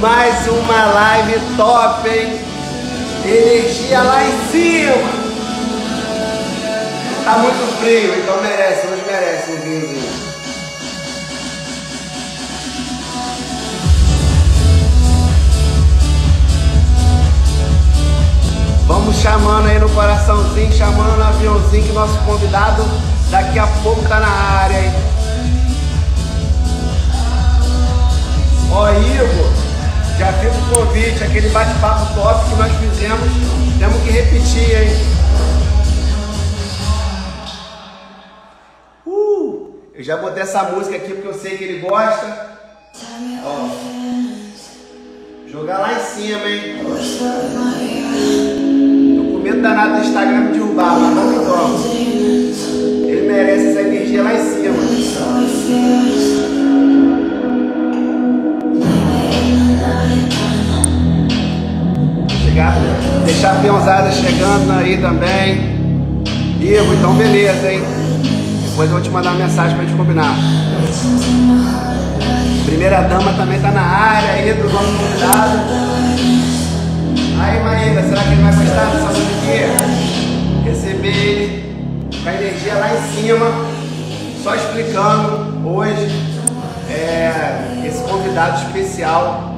Mais uma live top, hein? Energia lá em cima! Tá muito frio, então merece, hoje merece um vinhozinho. Vamos chamando aí no coraçãozinho, chamando no aviãozinho que nosso convidado daqui a pouco tá na área, hein? Ó, Igor, já fiz o convite, aquele bate-papo top que nós fizemos, temos que repetir, hein? Uh, eu já botei essa música aqui porque eu sei que ele gosta. Ó, jogar lá em cima, hein? Tô com medo danado do Instagram me derrubar, mas não me toca. Ele merece essa energia lá em cima. Chegar, deixar a peãozada chegando aí também. Igor, então beleza, hein? Depois eu vou te mandar uma mensagem pra gente combinar. Primeira dama também tá na área aí do nosso convidado. Aí, Maíra, será que ele vai gostar dessa música? Receber ele com a energia lá em cima, só explicando hoje é, esse convidado especial,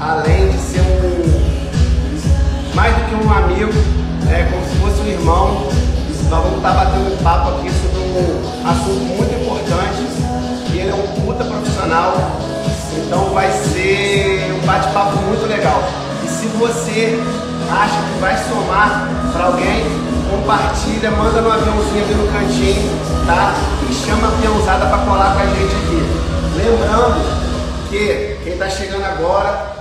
além de ser um mais do que um amigo, é como se fosse um irmão. Nós vamos estar batendo um papo aqui sobre um assunto muito importante. E ele é um puta profissional, então vai ser um bate-papo muito legal. E se você acha que vai somar para alguém, compartilha, manda no aviãozinho ali no cantinho, tá? E chama a peãozada para colar com a gente aqui. Lembrando que quem está chegando agora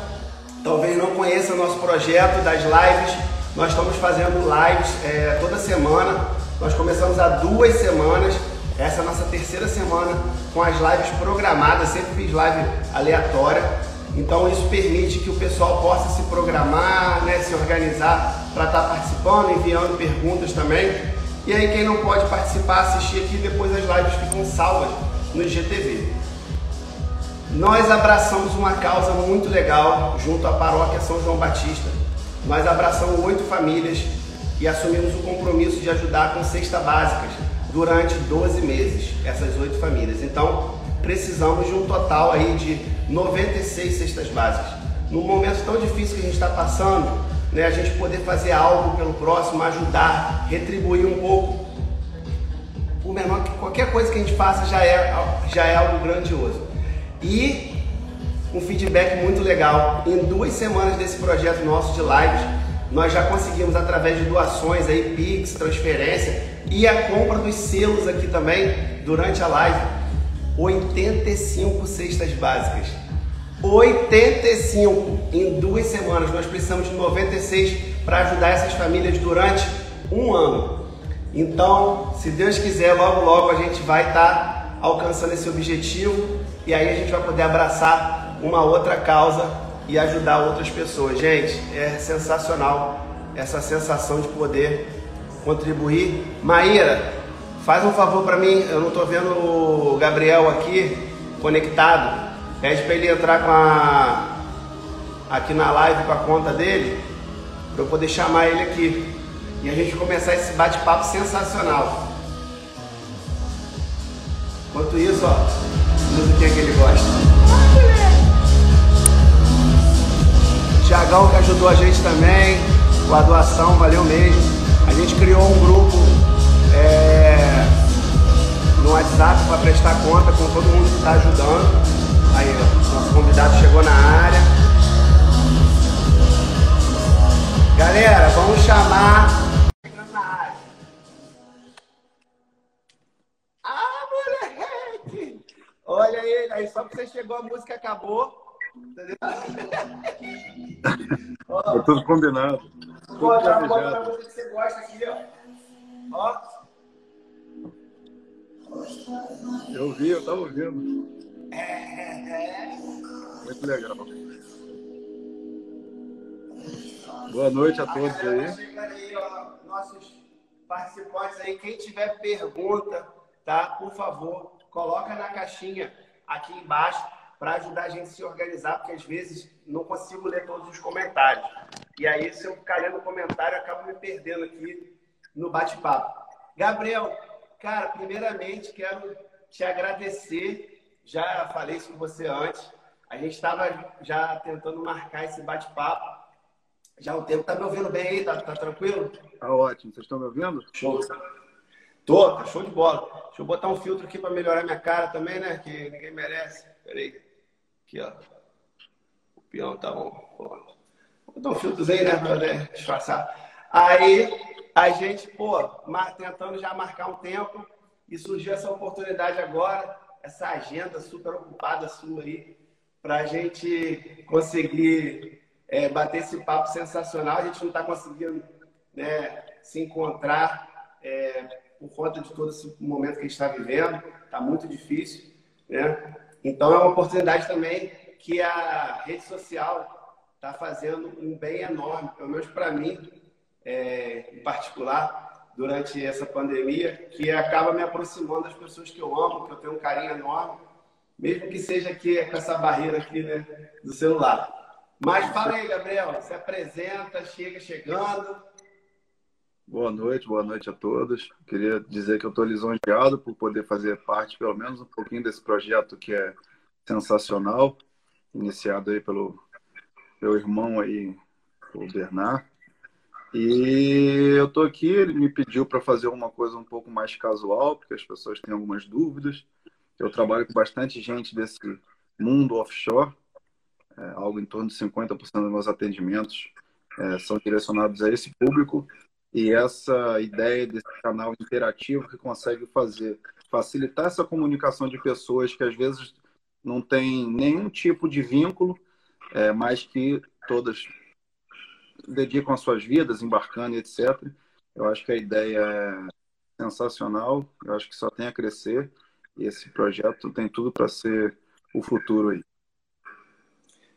talvez não conheça nosso projeto das lives. Nós estamos fazendo lives é, toda semana. Nós começamos há duas semanas. Essa é a nossa terceira semana com as lives programadas. Sempre fiz live aleatória. Então isso permite que o pessoal possa se programar, né, se organizar para estar tá participando, enviando perguntas também. E aí quem não pode participar, assistir aqui, depois as lives ficam salvas no IGTV. Nós abraçamos uma causa muito legal junto à paróquia São João Batista. Nós abraçamos oito famílias e assumimos o compromisso de ajudar com cesta básicas durante 12 meses, essas oito famílias. Então, precisamos de um total aí de 96 cestas básicas. Num momento tão difícil que a gente está passando, né, a gente poder fazer algo pelo próximo, ajudar, retribuir um pouco, por menor que qualquer coisa que a gente faça já é, já é algo grandioso. E um feedback muito legal. Em duas semanas desse projeto nosso de lives, nós já conseguimos através de doações aí, Pix, transferência e a compra dos selos aqui também durante a live, 85 cestas básicas. 85 em duas semanas. Nós precisamos de 96 para ajudar essas famílias durante um ano. Então, se Deus quiser, logo logo a gente vai estar tá alcançando esse objetivo e aí a gente vai poder abraçar uma outra causa e ajudar outras pessoas. Gente, é sensacional essa sensação de poder contribuir. Maíra, faz um favor para mim, eu não estou vendo o Gabriel aqui conectado. Pede para ele entrar com a aqui na live com a conta dele, para eu poder chamar ele aqui e a gente começar esse bate-papo sensacional. Enquanto isso, ó, musiquinha que ele gosta. Tiagão que ajudou a gente também com a doação, valeu mesmo. A gente criou um grupo é, no WhatsApp para prestar conta com todo mundo que está ajudando. Aí, nosso convidado chegou na área. Galera, vamos chamar Olha ele aí, só que você chegou, a música acabou. Entendeu? Ó, tudo combinado. Tudo Pô, dá uma pra música que você gosta aqui, ó. Ó. Eu vi, eu tava ouvindo. É. Muito legal. Boa noite a todos aí. aí ó, nossos participantes aí, quem tiver pergunta, tá? Por favor, coloca na caixinha aqui embaixo para ajudar a gente a se organizar, porque às vezes não consigo ler todos os comentários. E aí, se eu ficar lendo comentário, eu acabo me perdendo aqui no bate-papo. Gabriel, cara, primeiramente quero te agradecer. Já falei isso com você antes. A gente estava já tentando marcar esse bate-papo. Já o tempo tá me ouvindo bem aí, tá, tá tranquilo? Tá ótimo. Vocês estão me ouvindo? Show. Tô, tá show de bola. Deixa eu botar um filtro aqui para melhorar minha cara também, né? Que ninguém merece. Peraí. Aqui, ó. O peão tá bom. Vou botar um filtrozinho, né? Pra disfarçar. Aí, a gente, pô, tentando já marcar um tempo e surgiu essa oportunidade agora, essa agenda super ocupada sua aí, para a gente conseguir é, bater esse papo sensacional. A gente não está conseguindo né, se encontrar é, por conta de todo esse momento que a gente está vivendo, está muito difícil. Né? Então, é uma oportunidade também que a rede social está fazendo um bem enorme, pelo menos para mim, é, em particular, durante essa pandemia, que acaba me aproximando das pessoas que eu amo, que eu tenho um carinho enorme, mesmo que seja aqui com essa barreira aqui né, do celular. Mas fala aí, Gabriel, se apresenta, chega chegando. Boa noite, boa noite a todos. Queria dizer que eu estou lisonjeado por poder fazer parte, pelo menos um pouquinho desse projeto que é sensacional, iniciado aí pelo meu irmão aí, o Bernard. E eu estou aqui, ele me pediu para fazer uma coisa um pouco mais casual, porque as pessoas têm algumas dúvidas. Eu trabalho com bastante gente desse mundo offshore, é, algo em torno de 50% dos meus atendimentos é, são direcionados a esse público. E essa ideia desse canal interativo que consegue fazer, facilitar essa comunicação de pessoas que às vezes não têm nenhum tipo de vínculo, é, mas que todas dedicam as suas vidas, embarcando etc. Eu acho que a ideia é sensacional, eu acho que só tem a crescer e esse projeto tem tudo para ser o futuro aí.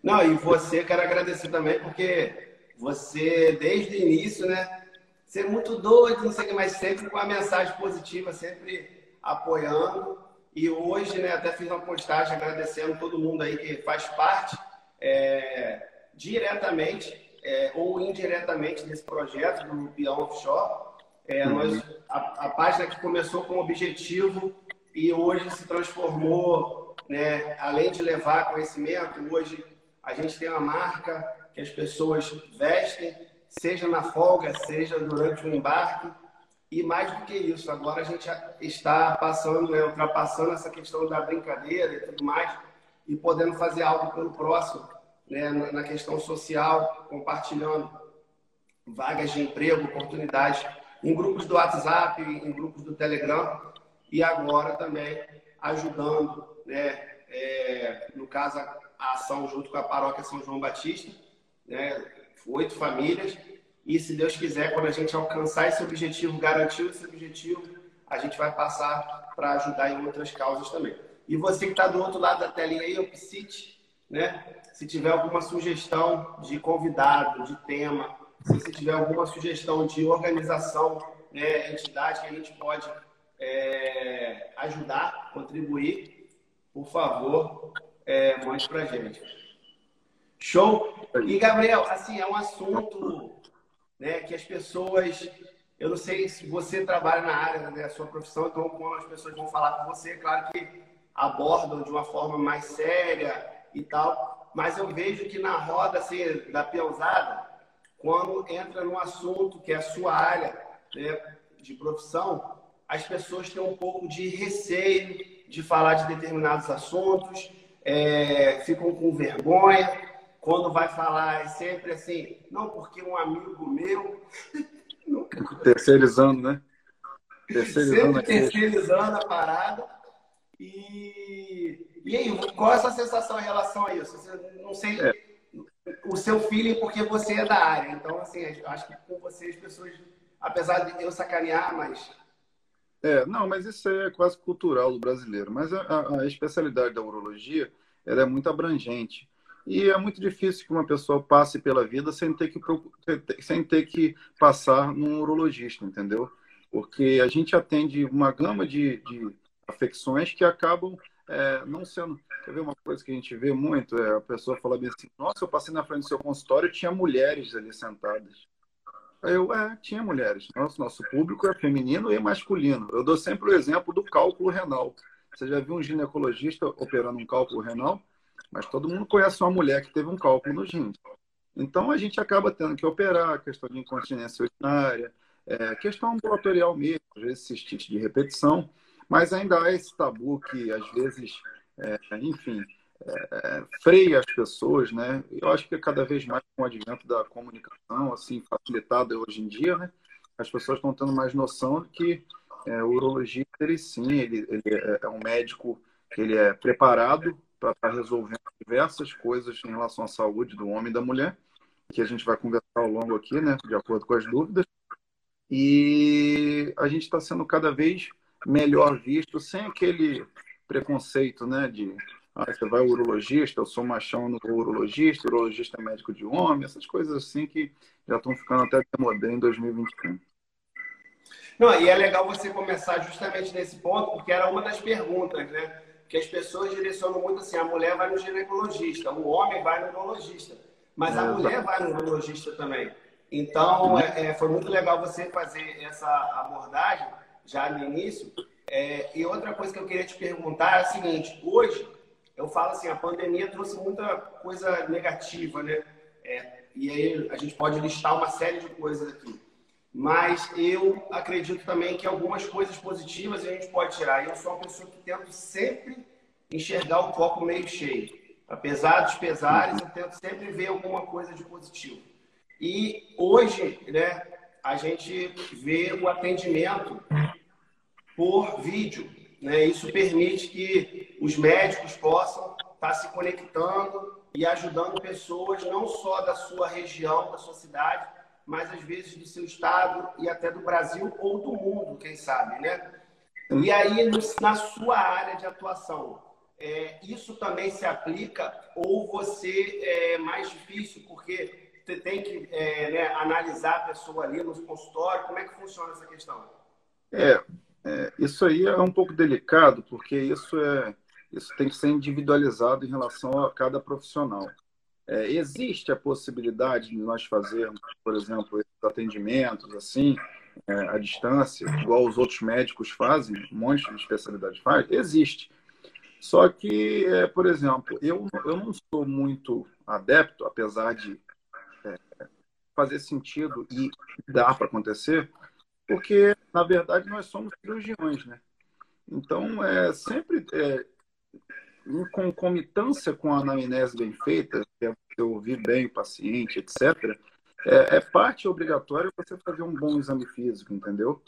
Não, e você quero agradecer também, porque você, desde o início, né, ser muito doido, não sei o que, mas sempre com a mensagem positiva, sempre apoiando. E hoje, né, até fiz uma postagem agradecendo todo mundo aí que faz parte é, diretamente é, ou indiretamente desse projeto do Peão Offshore. É, uhum. nós, a, a, página que começou com objetivo e hoje se transformou, né, além de levar conhecimento, hoje a gente tem uma marca que as pessoas vestem, seja na folga, seja durante o embarque. E mais do que isso, agora a gente está passando, né, ultrapassando essa questão da brincadeira e tudo mais, e podendo fazer algo pelo próximo né, na questão social, compartilhando vagas de emprego, oportunidades em grupos do WhatsApp, em grupos do Telegram e agora também ajudando, né, é, no caso, a ação junto com a paróquia São João Batista, né, oito famílias. E se Deus quiser, quando a gente alcançar esse objetivo, garantir esse objetivo, a gente vai passar para ajudar em outras causas também. E você que está do outro lado da telinha aí, o PSIT, né? Se tiver alguma sugestão de convidado, de tema, se tiver alguma sugestão de organização, né, entidade que a gente pode é, ajudar, contribuir, por favor, é, mande para gente. Show? E, Gabriel, assim, é um assunto né, que as pessoas. Eu não sei se você trabalha na área né, da sua profissão, então, como as pessoas vão falar com você, é claro que abordam de uma forma mais séria e tal, mas eu vejo que na roda assim, da peãozada, quando entra num assunto que é a sua área né, de profissão, as pessoas têm um pouco de receio de falar de determinados assuntos, é, ficam com vergonha. Quando vai falar, é sempre assim, não, porque um amigo meu. Terceirizando, né? Terceirizando, sempre terceirizando a parada. E e aí, qual é a sua sensação em relação a isso? Você, não sei é. o seu feeling, porque você é da área. Então, assim, acho que com você as pessoas, apesar de eu sacanear, mas. É, não, mas isso é quase cultural do brasileiro. Mas a, a especialidade da urologia ela é muito abrangente. E é muito difícil que uma pessoa passe pela vida sem ter que, sem ter que passar num urologista, entendeu? Porque a gente atende uma gama de, de afecções que acabam é, não sendo. Quer ver uma coisa que a gente vê muito? É, a pessoa fala bem assim: Nossa, eu passei na frente do seu consultório e tinha mulheres ali sentadas. Aí eu, é, tinha mulheres. Nosso, nosso público é feminino e masculino. Eu dou sempre o exemplo do cálculo renal. Você já viu um ginecologista operando um cálculo renal? Mas todo mundo conhece uma mulher que teve um cálculo no rim. Então a gente acaba tendo que operar questão de incontinência urinária, é, questão ambulatorial mesmo, às vezes cistite de repetição. Mas ainda há esse tabu que, às vezes, é, enfim, é, freia as pessoas, né? Eu acho que cada vez mais com o advento da comunicação, assim, facilitada hoje em dia, né? As pessoas estão tendo mais noção de que é, o urologista, ele sim, ele, ele é, é um médico que ele é preparado para estar tá resolvendo diversas coisas em relação à saúde do homem e da mulher, que a gente vai conversar ao longo aqui, né? De acordo com as dúvidas. E a gente está sendo cada vez melhor visto, sem aquele preconceito, né? De ah, você vai urologista, eu sou machão no urologista, urologista é médico de homem, essas coisas assim que já estão ficando até modernas em 2021. Não, e é legal você começar justamente nesse ponto, porque era uma das perguntas, né? Que as pessoas direcionam muito assim: a mulher vai no ginecologista, o homem vai no urologista, mas a é, mulher vai no urologista também. Então, é, é, foi muito legal você fazer essa abordagem já no início. É, e outra coisa que eu queria te perguntar é a seguinte: hoje, eu falo assim, a pandemia trouxe muita coisa negativa, né? É, e aí a gente pode listar uma série de coisas aqui. Mas eu acredito também que algumas coisas positivas a gente pode tirar. Eu sou uma pessoa que tento sempre enxergar o copo meio cheio. Apesar dos pesares, eu tento sempre ver alguma coisa de positivo. E hoje, né, a gente vê o atendimento por vídeo. Né? Isso permite que os médicos possam estar se conectando e ajudando pessoas não só da sua região, da sua cidade, mas às vezes do seu estado e até do Brasil ou do mundo, quem sabe, né? E aí, na sua área de atuação, é, isso também se aplica ou você é mais difícil porque você tem que é, né, analisar a pessoa ali no consultório? Como é que funciona essa questão? É, é, isso aí é um pouco delicado, porque isso, é, isso tem que ser individualizado em relação a cada profissional. É, existe a possibilidade de nós fazermos, por exemplo, esses atendimentos assim, é, à distância, igual os outros médicos fazem, um monte de especialidade faz? Existe. Só que, é, por exemplo, eu, eu não sou muito adepto, apesar de é, fazer sentido e dar para acontecer, porque, na verdade, nós somos cirurgiões, né? Então, é sempre é, em concomitância com a anamnese bem feita, que é você ouvir bem o paciente, etc., é, é parte obrigatória você fazer um bom exame físico, entendeu?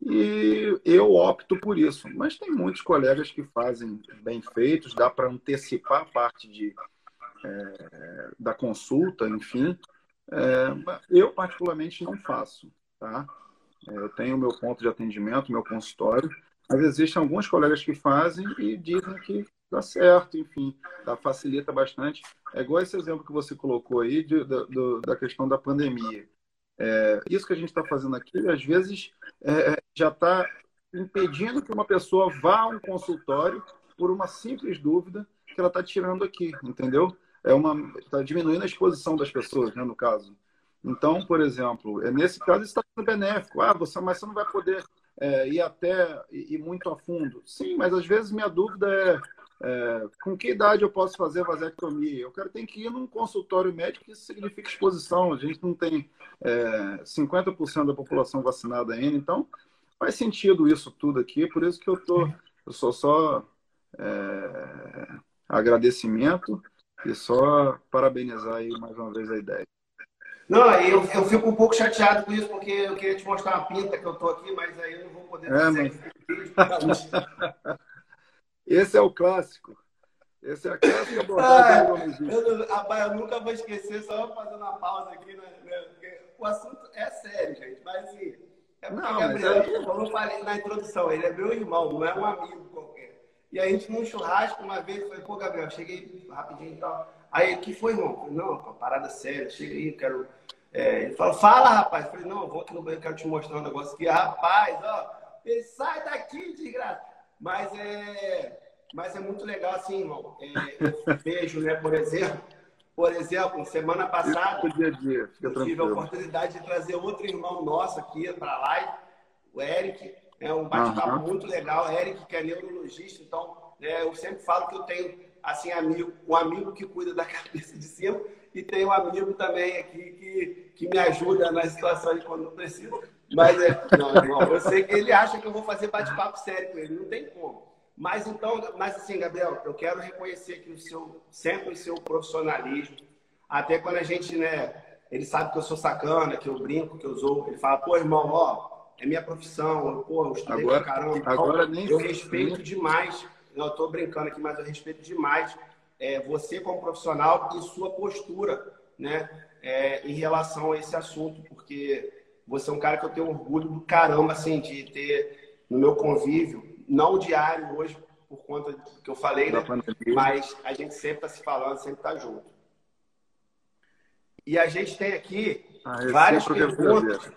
E eu opto por isso. Mas tem muitos colegas que fazem bem feitos, dá para antecipar a parte de, é, da consulta, enfim. É, eu, particularmente, não faço, tá? É, eu tenho meu ponto de atendimento, meu consultório, mas existem alguns colegas que fazem e dizem que dá certo, enfim, dá, facilita bastante. É igual esse exemplo que você colocou aí de, da questão da pandemia. É, isso que a gente está fazendo aqui, às vezes, é, é já está impedindo que uma pessoa vá a um consultório por uma simples dúvida que ela está tirando aqui, entendeu? É uma está diminuindo a exposição das pessoas, né, no caso. Então, por exemplo, é nesse caso está sendo benéfico. Ah, você, mas você não vai poder é, ir até ir muito a fundo. Sim, mas às vezes minha dúvida é, é, com que idade eu posso fazer vasectomia? Eu quero ter que ir num consultório médico, isso significa exposição. A gente não tem é, 50% da população vacinada ainda, então faz sentido isso tudo aqui. Por isso que eu tô, eu sou só é, agradecimento e só parabenizar aí mais uma vez a ideia. Não, eu, eu fico um pouco chateado com isso, porque eu queria te mostrar uma pinta que eu tô aqui, mas aí eu não vou poder é, mas... Esse é o clássico. Esse é a clássica abordagem eu, eu, eu nunca vou esquecer, só fazendo uma pausa aqui, né, né? O assunto é sério, gente, mas assim, é porque não, Gabriel, é... como eu falei na introdução, ele é meu irmão, não é um amigo qualquer. E a gente num churrasco uma vez, falei, pô, Gabriel, cheguei rapidinho e tal. Aí, o que foi, irmão? Falei, não, uma parada séria, chega aí, quero. É, ele falou, fala, rapaz. Eu falei, não, vou aqui no banheiro, quero te mostrar um negócio aqui. Rapaz, ó, ele sai daqui de graça. Mas é. mas é muito legal assim, irmão. É, eu vejo, né, por exemplo, por exemplo, semana passada, dia dia, eu tive a oportunidade de trazer outro irmão nosso aqui para a live, o Eric. É um bate-papo uhum. muito legal. Eric, que é neurologista, então né, eu sempre falo que eu tenho assim amigo, um amigo que cuida da cabeça de cima e tem um amigo também aqui que, que me ajuda nas situações quando eu preciso. Mas é, não, irmão, eu sei que ele acha que eu vou fazer bate-papo sério com ele, não tem como. Mas então, mas assim, Gabriel, eu quero reconhecer aqui o seu, sempre o seu profissionalismo. Até quando a gente, né, ele sabe que eu sou sacana, que eu brinco, que eu sou, ele fala, pô, irmão, ó, é minha profissão, pô, eu estudei agora, pra caramba. Então, agora nem eu respeito demais, não, eu tô brincando aqui, mas eu respeito demais é, você como profissional e sua postura, né, é, em relação a esse assunto, porque você é um cara que eu tenho orgulho do caramba, assim, de ter no meu convívio não diário hoje, por conta do que eu falei, né? Mas a gente sempre está se falando, sempre está junto. E a gente tem aqui várias é perguntas.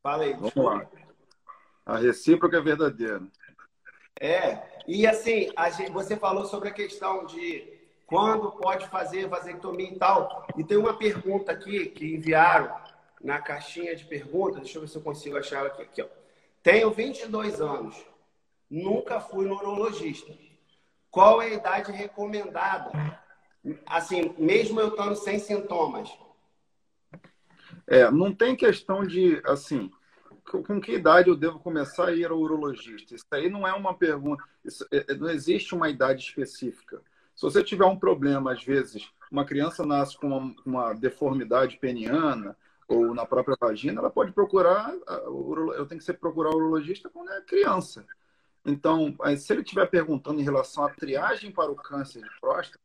Fala aí, Vamos lá. A recíproca é verdadeira. É, e assim, gente, você falou sobre a questão de quando pode fazer vasectomia e tal. E tem uma pergunta aqui que enviaram na caixinha de perguntas. Deixa eu ver se eu consigo achar ela aqui. aqui ó. Tenho 22 anos. Nunca fui neurologista. Qual é a idade recomendada? Assim, mesmo eu estando sem sintomas. É, não tem questão de, assim, com que idade eu devo começar a ir ao urologista? Isso aí não é uma pergunta, isso, é, é, não existe uma idade específica. Se você tiver um problema, às vezes, uma criança nasce com uma, uma deformidade peniana ou na própria vagina, ela pode procurar, eu tenho que ser procurar o urologista quando é criança. Então, se ele estiver perguntando em relação à triagem para o câncer de próstata,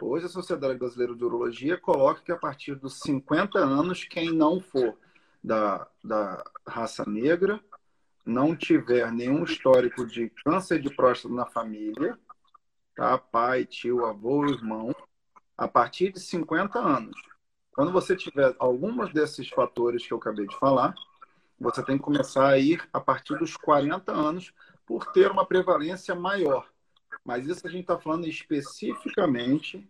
hoje a Sociedade Brasileira de Urologia coloca que a partir dos 50 anos, quem não for da, da raça negra, não tiver nenhum histórico de câncer de próstata na família, tá? pai, tio, avô, irmão, a partir de 50 anos. Quando você tiver alguns desses fatores que eu acabei de falar, você tem que começar a ir a partir dos 40 anos por ter uma prevalência maior. Mas isso a gente está falando especificamente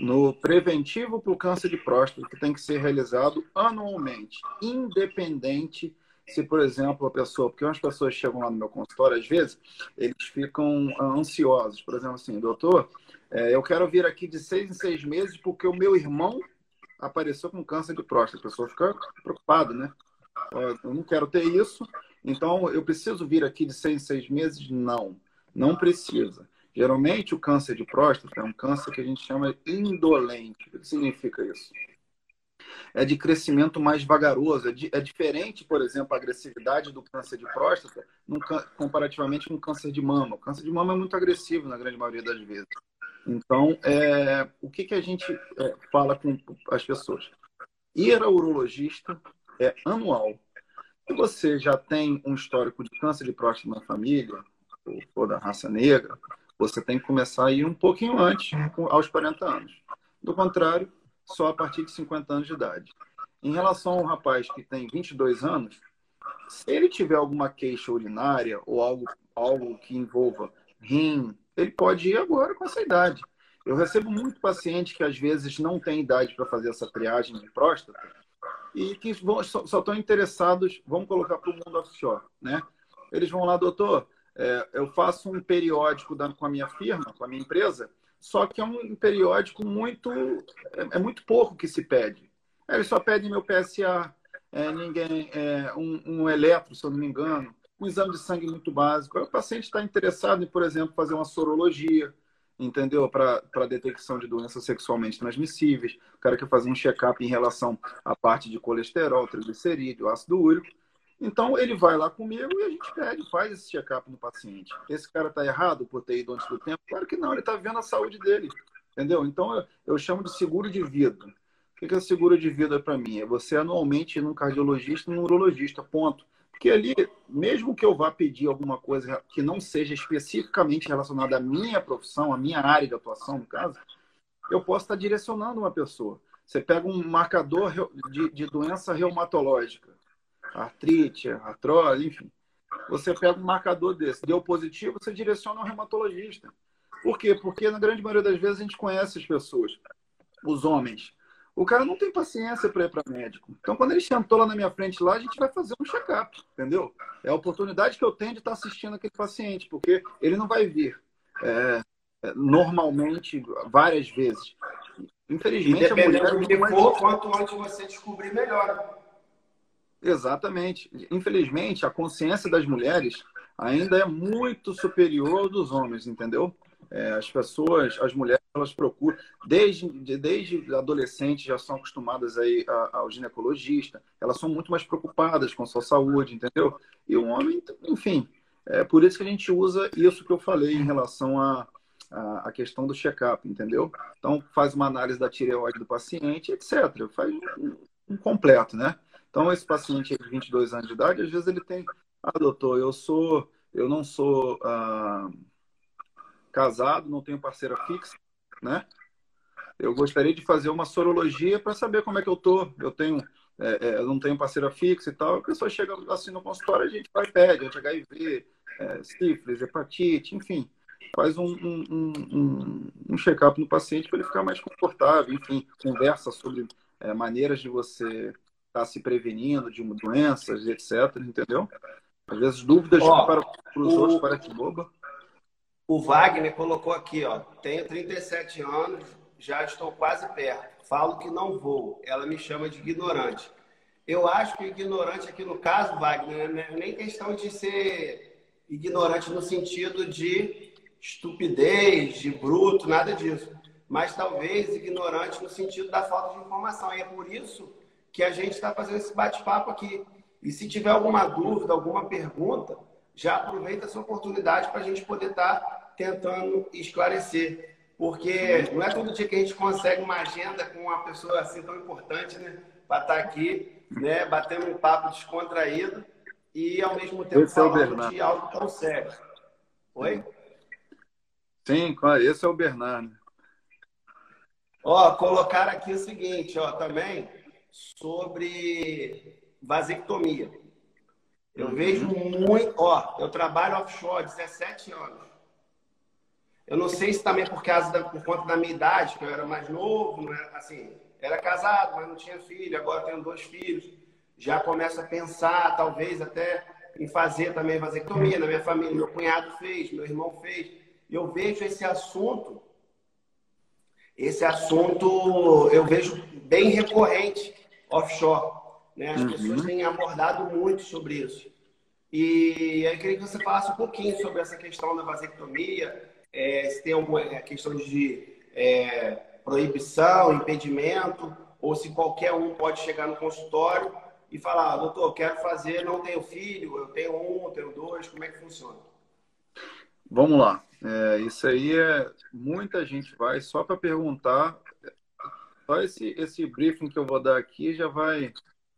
no preventivo para o câncer de próstata, que tem que ser realizado anualmente, independente se, por exemplo, a pessoa, porque umas pessoas chegam lá no meu consultório, às vezes, eles ficam ansiosos. Por exemplo, assim, doutor, é, eu quero vir aqui de seis em seis meses porque o meu irmão apareceu com câncer de próstata. A pessoa fica preocupada, né? Eu não quero ter isso, então, eu preciso vir aqui de seis em seis meses? Não, não precisa. Geralmente, o câncer de próstata é um câncer que a gente chama indolente. O que significa isso? É de crescimento mais vagaroso. É, é diferente, por exemplo, a agressividade do câncer de próstata comparativamente com o câncer de mama. O câncer de mama é muito agressivo na grande maioria das vezes. Então, é, o que, que a gente é, fala com as pessoas? Ir ao urologista é anual. Se você já tem um histórico de câncer de próstata na família, ou da raça negra, você tem que começar a ir um pouquinho antes, aos 40 anos. Do contrário, só a partir de 50 anos de idade. Em relação ao rapaz que tem 22 anos, se ele tiver alguma queixa urinária ou algo, algo que envolva rim, ele pode ir agora com essa idade. Eu recebo muito paciente que às vezes não tem idade para fazer essa triagem de próstata e que vão, só, estão interessados, vamos colocar para o mundo offshore, né? Eles vão lá, doutor, é, eu faço um periódico da, com a minha firma, com a minha empresa, só que é um periódico muito, é, é muito pouco que se pede. Eles só pedem meu PSA, é, ninguém, é, um, um eletro, se eu não me engano, um exame de sangue muito básico. Aí o paciente está interessado em, por exemplo, fazer uma sorologia, entendeu? Para detecção de doenças sexualmente transmissíveis. O cara quer fazer um check-up em relação à parte de colesterol, triglicerídeo, ácido úrico. Então, ele vai lá comigo e a gente pede, faz esse check-up no paciente. Esse cara está errado por ter ido antes do tempo? Claro que não, ele está vendo a saúde dele, entendeu? Então, eu, eu chamo de seguro de vida. O que é seguro de vida para mim? É você anualmente ir num cardiologista e num urologista, ponto. Porque ali, mesmo que eu vá pedir alguma coisa que não seja especificamente relacionada à minha profissão, à minha área de atuação, no caso, eu posso estar direcionando uma pessoa. Você pega um marcador de, de doença reumatológica, artrite, artrose, enfim. Você pega um marcador desse, deu positivo, você direciona ao reumatologista. Por quê? Porque na grande maioria das vezes a gente conhece as pessoas, os homens. O cara não tem paciência para ir para médico. Então, quando ele sentou lá na minha frente, lá, a gente vai fazer um check-up, entendeu? É a oportunidade que eu tenho de estar assistindo aquele paciente, porque ele não vai vir é, é normalmente várias vezes. Infelizmente, e dependendo a mulher do que for, quanto antes você descobrir, melhor. Exatamente. Infelizmente, a consciência das mulheres ainda é muito superior dos homens, entendeu? É, as pessoas, as mulheres, elas procuram, desde, desde adolescentes já são acostumadas aí ao ginecologista, elas são muito mais preocupadas com sua saúde, entendeu? E o homem, enfim, é por isso que a gente usa isso que eu falei em relação a, a, a questão do check-up, entendeu? Então, faz uma análise da tireoide do paciente, etc. Faz um, um completo, né? Então, esse paciente de 22 anos de idade, às vezes ele tem, ah, doutor, eu sou, eu não sou ah, casado, não tenho parceira fixa, né? Eu gostaria de fazer uma sorologia para saber como é que eu tô. Eu tenho, é, é, não tenho parceira fixa e tal. A pessoa chega assim no consultório, a gente vai pede HIV, é, sífilis, hepatite, enfim, faz um, um, um, um check-up no paciente para ele ficar mais confortável, enfim, conversa sobre é, maneiras de você estar tá se prevenindo de doenças, etc. Entendeu? Às vezes dúvidas Ó, para, para os o... outros parece boba. O Wagner colocou aqui, ó, tenho 37 anos, já estou quase perto. Falo que não vou. Ela me chama de ignorante. Eu acho que ignorante aqui no caso, Wagner, não é nem questão de ser ignorante no sentido de estupidez, de bruto, nada disso. Mas talvez ignorante no sentido da falta de informação. E é por isso que a gente está fazendo esse bate-papo aqui. E se tiver alguma dúvida, alguma pergunta, já aproveita essa oportunidade para a gente poder estar tá tentando esclarecer. Porque não é todo dia que a gente consegue uma agenda com uma pessoa assim tão importante, né? Para estar tá aqui, né? Batendo um papo descontraído e ao mesmo tempo esse falando é de algo tão sério. Oi? Sim, esse é o Bernardo. Ó, colocar aqui o seguinte, ó, também sobre vasectomia. Eu uhum. vejo muito, ó, eu trabalho offshore 17 anos. Eu não sei se também por causa da, por conta da minha idade, que eu era mais novo, não era, assim, era casado, mas não tinha filho, agora tenho dois filhos. Já começo a pensar, talvez até em fazer também vasectomia na minha família. Meu cunhado fez, meu irmão fez. Eu vejo esse assunto, esse assunto eu vejo bem recorrente offshore. Né? As uhum. pessoas têm abordado muito sobre isso. E eu queria que você falasse um pouquinho sobre essa questão da vasectomia, é, se tem alguma é, questão de é, proibição, impedimento, ou se qualquer um pode chegar no consultório e falar, ah, doutor, quero fazer, não tenho filho, eu tenho um, tenho dois, como é que funciona? Vamos lá. É, isso aí é. Muita gente vai só para perguntar. Só esse, esse briefing que eu vou dar aqui já vai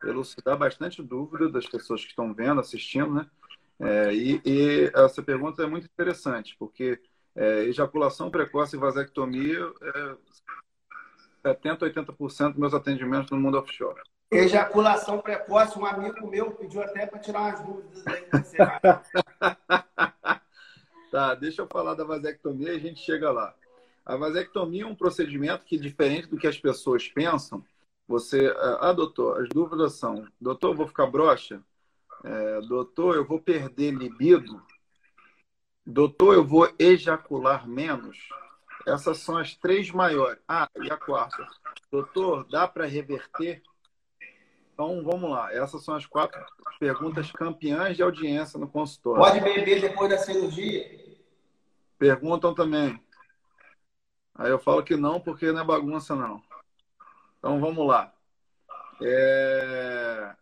elucidar bastante dúvida das pessoas que estão vendo, assistindo, né? É, e, e, essa pergunta é muito interessante, porque é, ejaculação precoce e vasectomia, é 70%, 80% dos meus atendimentos no mundo offshore. Ejaculação precoce, um amigo meu pediu até para tirar umas dúvidas aí você. tá, deixa eu falar da vasectomia e a gente chega lá. A vasectomia é um procedimento que, diferente do que as pessoas pensam, você. Ah, doutor, as dúvidas são: doutor, eu vou ficar broxa? É, doutor, eu vou perder libido? Doutor, eu vou ejacular menos? Essas são as três maiores. Ah, e a quarta. Doutor, dá para reverter? Então, vamos lá. Essas são as quatro perguntas campeãs de audiência no consultório. Pode beber depois da cirurgia? Perguntam também. Aí eu falo que não, porque não é bagunça, não. Então, vamos lá. É...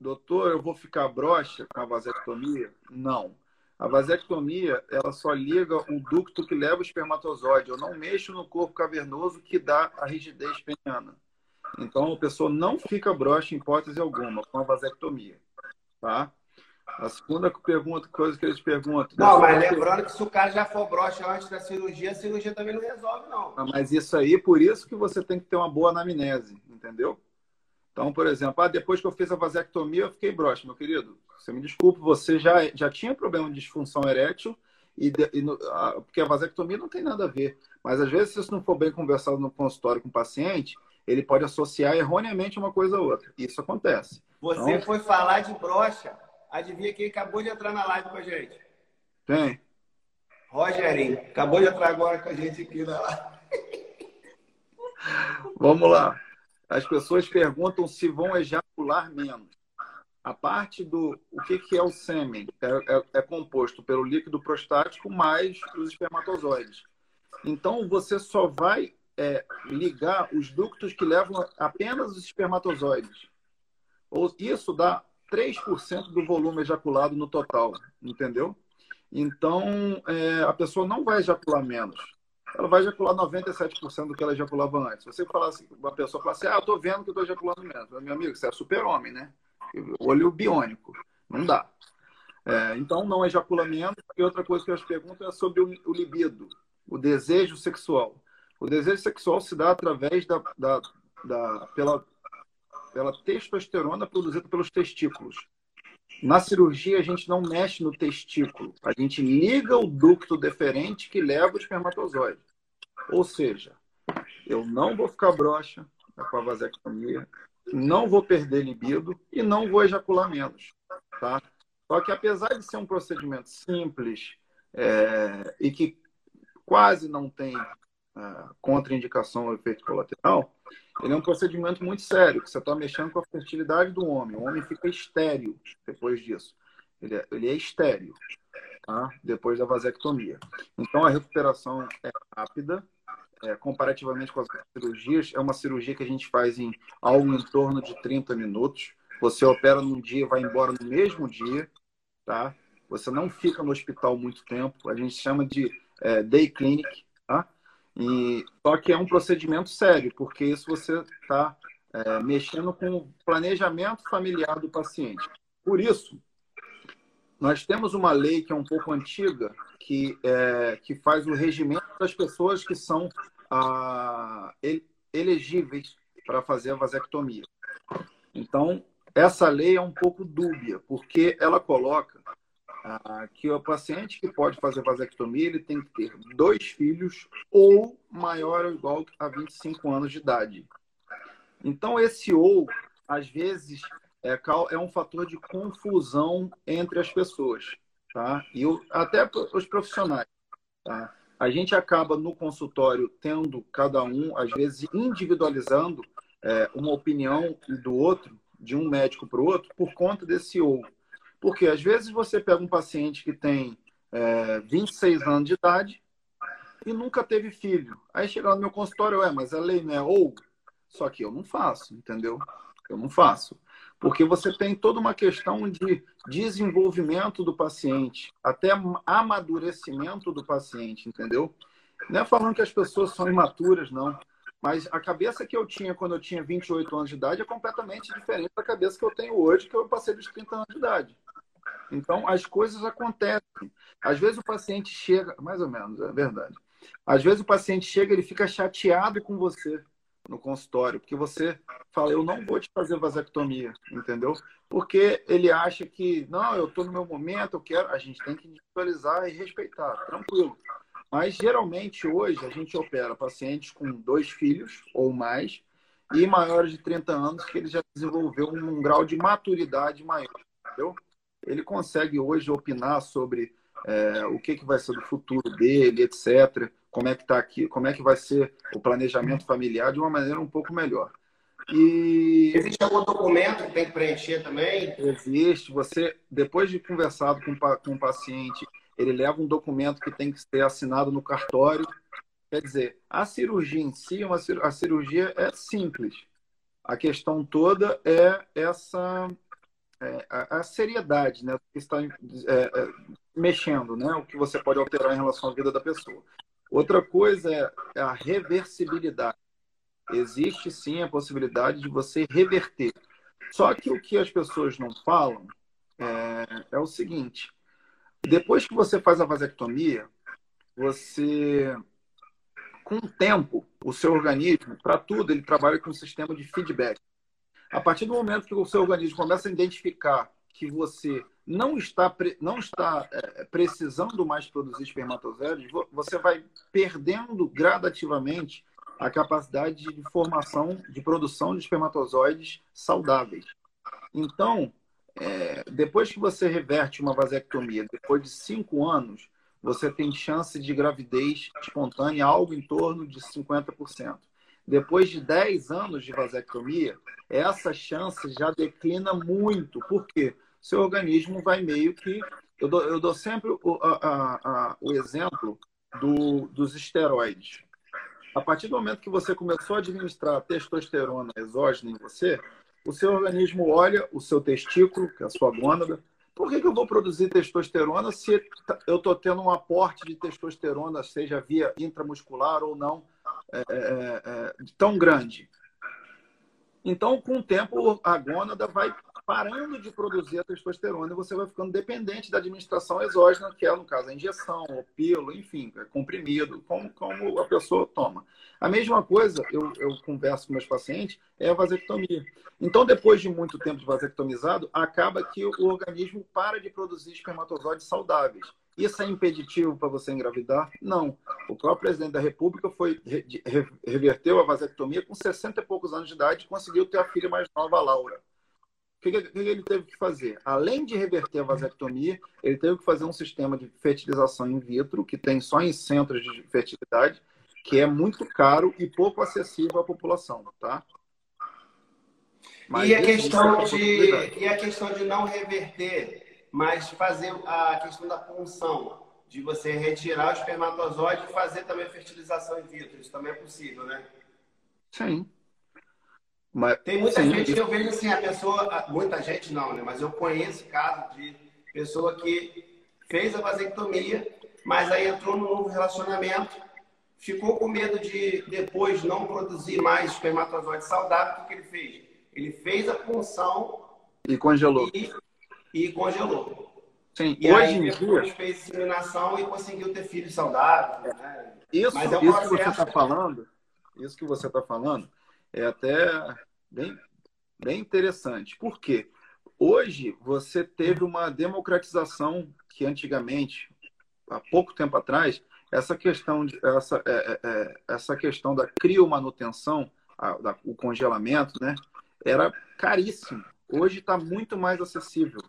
Doutor, eu vou ficar broxa com a vasectomia? Não. A vasectomia, ela só liga o ducto que leva o espermatozoide. Eu não mexo no corpo cavernoso que dá a rigidez peniana. Então, a pessoa não fica broxa em hipótese alguma com a vasectomia. Tá? A segunda pergunta, coisa que eles perguntam. Não, mas lembrando que se o cara já for broxa antes da cirurgia, a cirurgia também não resolve, não. Ah, mas isso aí, por isso que você tem que ter uma boa anamnese, entendeu? Então, por exemplo, ah, depois que eu fiz a vasectomia, eu fiquei broxa, meu querido. Você me desculpe, você já, já tinha problema de disfunção erétil e, e no, a, porque a vasectomia não tem nada a ver. Mas às vezes, se isso não for bem conversado no consultório com o paciente, ele pode associar erroneamente uma coisa a outra. Isso acontece. Você então, foi falar de brocha. Adivinha quem acabou de entrar na live com a gente? Quem? Rogerinho. Acabou de entrar agora com a gente aqui na live. Vamos lá. As pessoas perguntam se vão ejacular menos. A parte do o que, que é o sêmen é, é, é composto pelo líquido prostático mais os espermatozoides. Então você só vai é, ligar os ductos que levam apenas os espermatozoides. Isso dá 3% do volume ejaculado no total, entendeu? Então, é, a pessoa não vai ejacular menos. Ela vai ejacular 97% do que ela ejaculava antes. Você falar assim, uma pessoa fala assim, ah, eu tô vendo que eu tô ejaculando menos. Meu amigo, você é super-homem, né? Olho biônico. Não dá. É, então, não ejacula menos. E outra coisa que eu te pergunto é sobre o, o libido, o desejo sexual. O desejo sexual se dá através da, da, da pela, pela testosterona produzida pelos testículos. Na cirurgia, a gente não mexe no testículo. A gente liga o ducto deferente que leva o espermatozoide. Ou seja, eu não vou ficar broxa com a vasectomia, não vou perder libido e não vou ejacular menos. Tá? Só que apesar de ser um procedimento simples é, e que quase não tem é, contraindicação ou efeito colateral, ele é um procedimento muito sério, que você está mexendo com a fertilidade do homem. O homem fica estéreo depois disso. Ele é, ele é estéreo, tá? depois da vasectomia. Então, a recuperação é rápida, é, comparativamente com as cirurgias. É uma cirurgia que a gente faz em algo em torno de 30 minutos. Você opera num dia vai embora no mesmo dia, tá? Você não fica no hospital muito tempo. A gente chama de é, day clinic, tá? E, só que é um procedimento sério, porque isso você está é, mexendo com o planejamento familiar do paciente. Por isso, nós temos uma lei que é um pouco antiga, que, é, que faz o regimento das pessoas que são ah, elegíveis para fazer a vasectomia. Então, essa lei é um pouco dúbia, porque ela coloca ah, que o paciente que pode fazer vasectomia ele tem que ter dois filhos ou maior ou igual a 25 anos de idade. Então, esse ou, às vezes, é, é um fator de confusão entre as pessoas, tá? E até os profissionais, tá? A gente acaba no consultório tendo cada um, às vezes, individualizando é, uma opinião do outro, de um médico para o outro, por conta desse ou. Porque às vezes você pega um paciente que tem é, 26 anos de idade e nunca teve filho. Aí chega no meu consultório, é, mas a lei não é ou? Só que eu não faço, entendeu? Eu não faço. Porque você tem toda uma questão de desenvolvimento do paciente, até amadurecimento do paciente, entendeu? Não é falando que as pessoas são imaturas, não. Mas a cabeça que eu tinha quando eu tinha 28 anos de idade é completamente diferente da cabeça que eu tenho hoje, que eu passei dos 30 anos de idade. Então, as coisas acontecem. Às vezes o paciente chega, mais ou menos, é verdade. Às vezes o paciente chega, ele fica chateado com você no consultório, porque você fala, eu não vou te fazer vasectomia, entendeu? Porque ele acha que, não, eu estou no meu momento, eu quero. A gente tem que individualizar e respeitar, tranquilo. Mas geralmente hoje a gente opera pacientes com dois filhos ou mais e maiores de 30 anos que ele já desenvolveu um grau de maturidade maior, entendeu? Ele consegue hoje opinar sobre é, o que, que vai ser do futuro dele, etc. Como é que tá aqui, como é que vai ser o planejamento familiar de uma maneira um pouco melhor. E existe algum documento que tem que preencher também? Existe. Você depois de conversado com, com o paciente ele leva um documento que tem que ser assinado no cartório. Quer dizer, a cirurgia em si, uma, a cirurgia é simples. A questão toda é essa é, a, a, seriedade, né? Que está é, é, mexendo, né? O que você pode alterar em relação à vida da pessoa. Outra coisa é, é a reversibilidade. Existe sim a possibilidade de você reverter. Só que o que as pessoas não falam é, é o seguinte: depois que você faz a vasectomia, você, com o tempo, o seu organismo, para tudo, ele trabalha com um sistema de feedback. A partir do momento que o seu organismo começa a identificar que você não está, não está é, precisando mais produzir espermatozoides, você vai perdendo gradativamente a capacidade de formação, de produção de espermatozoides saudáveis. Então, é, depois que você reverte uma vasectomia, depois de cinco anos, você tem chance de gravidez espontânea algo em torno de 50%. Depois de 10 anos de vasectomia, essa chance já declina muito. Por quê? Seu organismo vai meio que. Eu dou, eu dou sempre o, a, a, o exemplo do, dos esteroides. A partir do momento que você começou a administrar testosterona exógena em você, o seu organismo olha o seu testículo, que é a sua gônada. Por que, que eu vou produzir testosterona se eu estou tendo um aporte de testosterona, seja via intramuscular ou não, é, é, é, tão grande. Então, com o tempo, a gônada vai parando de produzir a testosterona e você vai ficando dependente da administração exógena, que é, no caso, a injeção, o pílula, enfim, é comprimido, como, como a pessoa toma. A mesma coisa, eu, eu converso com meus pacientes, é a vasectomia. Então, depois de muito tempo de vasectomizado, acaba que o organismo para de produzir espermatozoides saudáveis. Isso é impeditivo para você engravidar? Não. O próprio presidente da República foi reverteu a vasectomia com 60 e poucos anos de idade e conseguiu ter a filha mais nova, a Laura. O que, que, ele teve que fazer? Além de reverter a vasectomia, ele teve que fazer um sistema de fertilização in vitro, que tem só em centros de fertilidade, que é muito caro e pouco acessível à população, tá? Mas e a questão de e a questão de não reverter mas fazer a questão da punção, de você retirar o espermatozoide e fazer também a fertilização in vitro, isso também é possível, né? Sim. Mas, Tem muita sim, gente que eu vejo assim, a pessoa, muita gente não, né? Mas eu conheço caso de pessoa que fez a vasectomia, mas aí entrou num novo relacionamento, ficou com medo de depois não produzir mais espermatozoide saudável, o que ele fez? Ele fez a punção e congelou. E e congelou. Sim, e hoje aí em dia fez inseminação e conseguiu ter filhos saudáveis. Né? Isso, é um isso que você está falando, isso que você está falando é até bem, bem interessante. Por quê? Hoje você teve uma democratização que antigamente, há pouco tempo atrás, essa questão, de, essa, é, é, é essa questão da criomanutenção, a, da, o congelamento, né, era caríssimo. Hoje está muito mais acessível.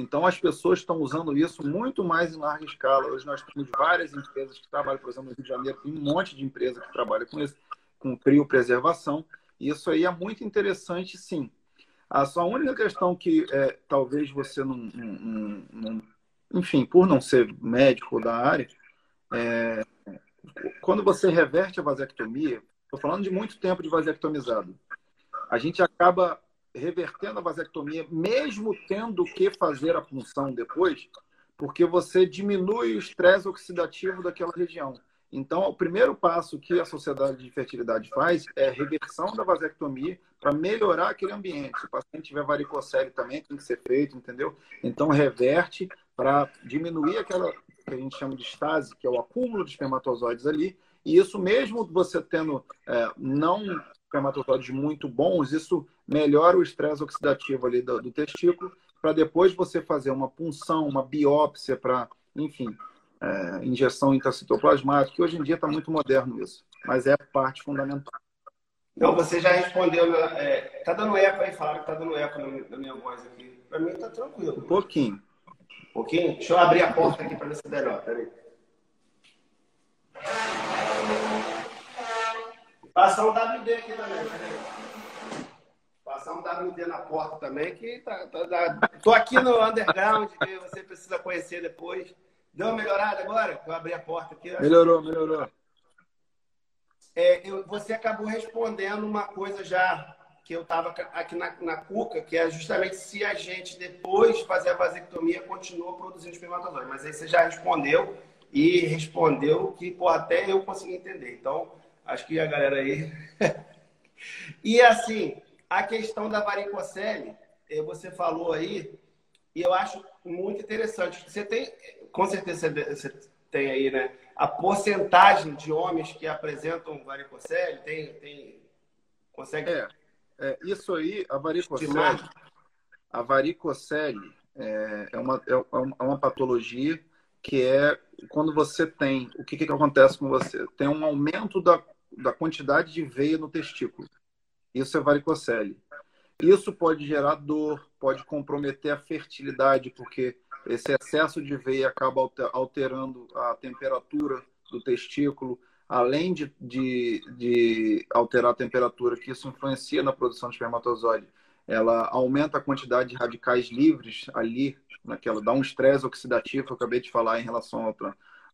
Então, as pessoas estão usando isso muito mais em larga escala. Hoje nós temos várias empresas que trabalham, por exemplo, no Rio de Janeiro, tem um monte de empresa que trabalha com isso, com criopreservação. Isso aí é muito interessante, sim. A sua única questão que é, talvez você não, não, não, Enfim, por não ser médico da área, é, quando você reverte a vasectomia, estou falando de muito tempo de vasectomizado, a gente acaba revertendo a vasectomia, mesmo tendo que fazer a punção depois, porque você diminui o estresse oxidativo daquela região. Então, o primeiro passo que a Sociedade de Fertilidade faz é reversão da vasectomia para melhorar aquele ambiente. Se o paciente tiver varicocele também tem que ser feito, entendeu? Então, reverte para diminuir aquela que a gente chama de estase, que é o acúmulo de espermatozoides ali. E isso mesmo você tendo é, não espermatozoides muito bons, isso melhora o estresse oxidativo ali do, do testículo, para depois você fazer uma punção, uma biópsia para, enfim, é, injeção intracitoplasmática, que hoje em dia está muito moderno isso, mas é parte fundamental. Não, você já respondeu. É, tá dando eco aí, falaram que tá dando eco na minha voz aqui. Para mim tá tranquilo. Um pouquinho. Um pouquinho? Deixa eu abrir a porta aqui para ver se é melhor. Peraí. Passar um WD aqui também. Passar um WD na porta também, que tá, tá, tá, tô aqui no underground, que você precisa conhecer depois. Deu uma melhorada agora? Eu abri a porta aqui. Melhorou, melhorou. É, eu, você acabou respondendo uma coisa já que eu estava aqui na, na cuca, que é justamente se a gente, depois de fazer a vasectomia, continua produzindo espermatozoide. Mas aí você já respondeu e respondeu que pô, até eu consegui entender. Então, Acho que a galera aí. e assim, a questão da varicocele, eh, você falou aí, e eu acho muito interessante. Você tem, com certeza você tem aí, né? A porcentagem de homens que apresentam varicocele, tem, tem consegue? É, é isso aí, a varicocele, a varicocele, é, é, uma, é, é uma patologia que é quando você tem, o que, que acontece com você? Tem um aumento da, da quantidade de veia no testículo. Isso é varicocele. Isso pode gerar dor, pode comprometer a fertilidade, porque esse excesso de veia acaba alterando a temperatura do testículo, além de, de, de alterar a temperatura, que isso influencia na produção de espermatozoide, ela aumenta a quantidade de radicais livres ali, naquela, dá um estresse oxidativo, eu acabei de falar em relação ao,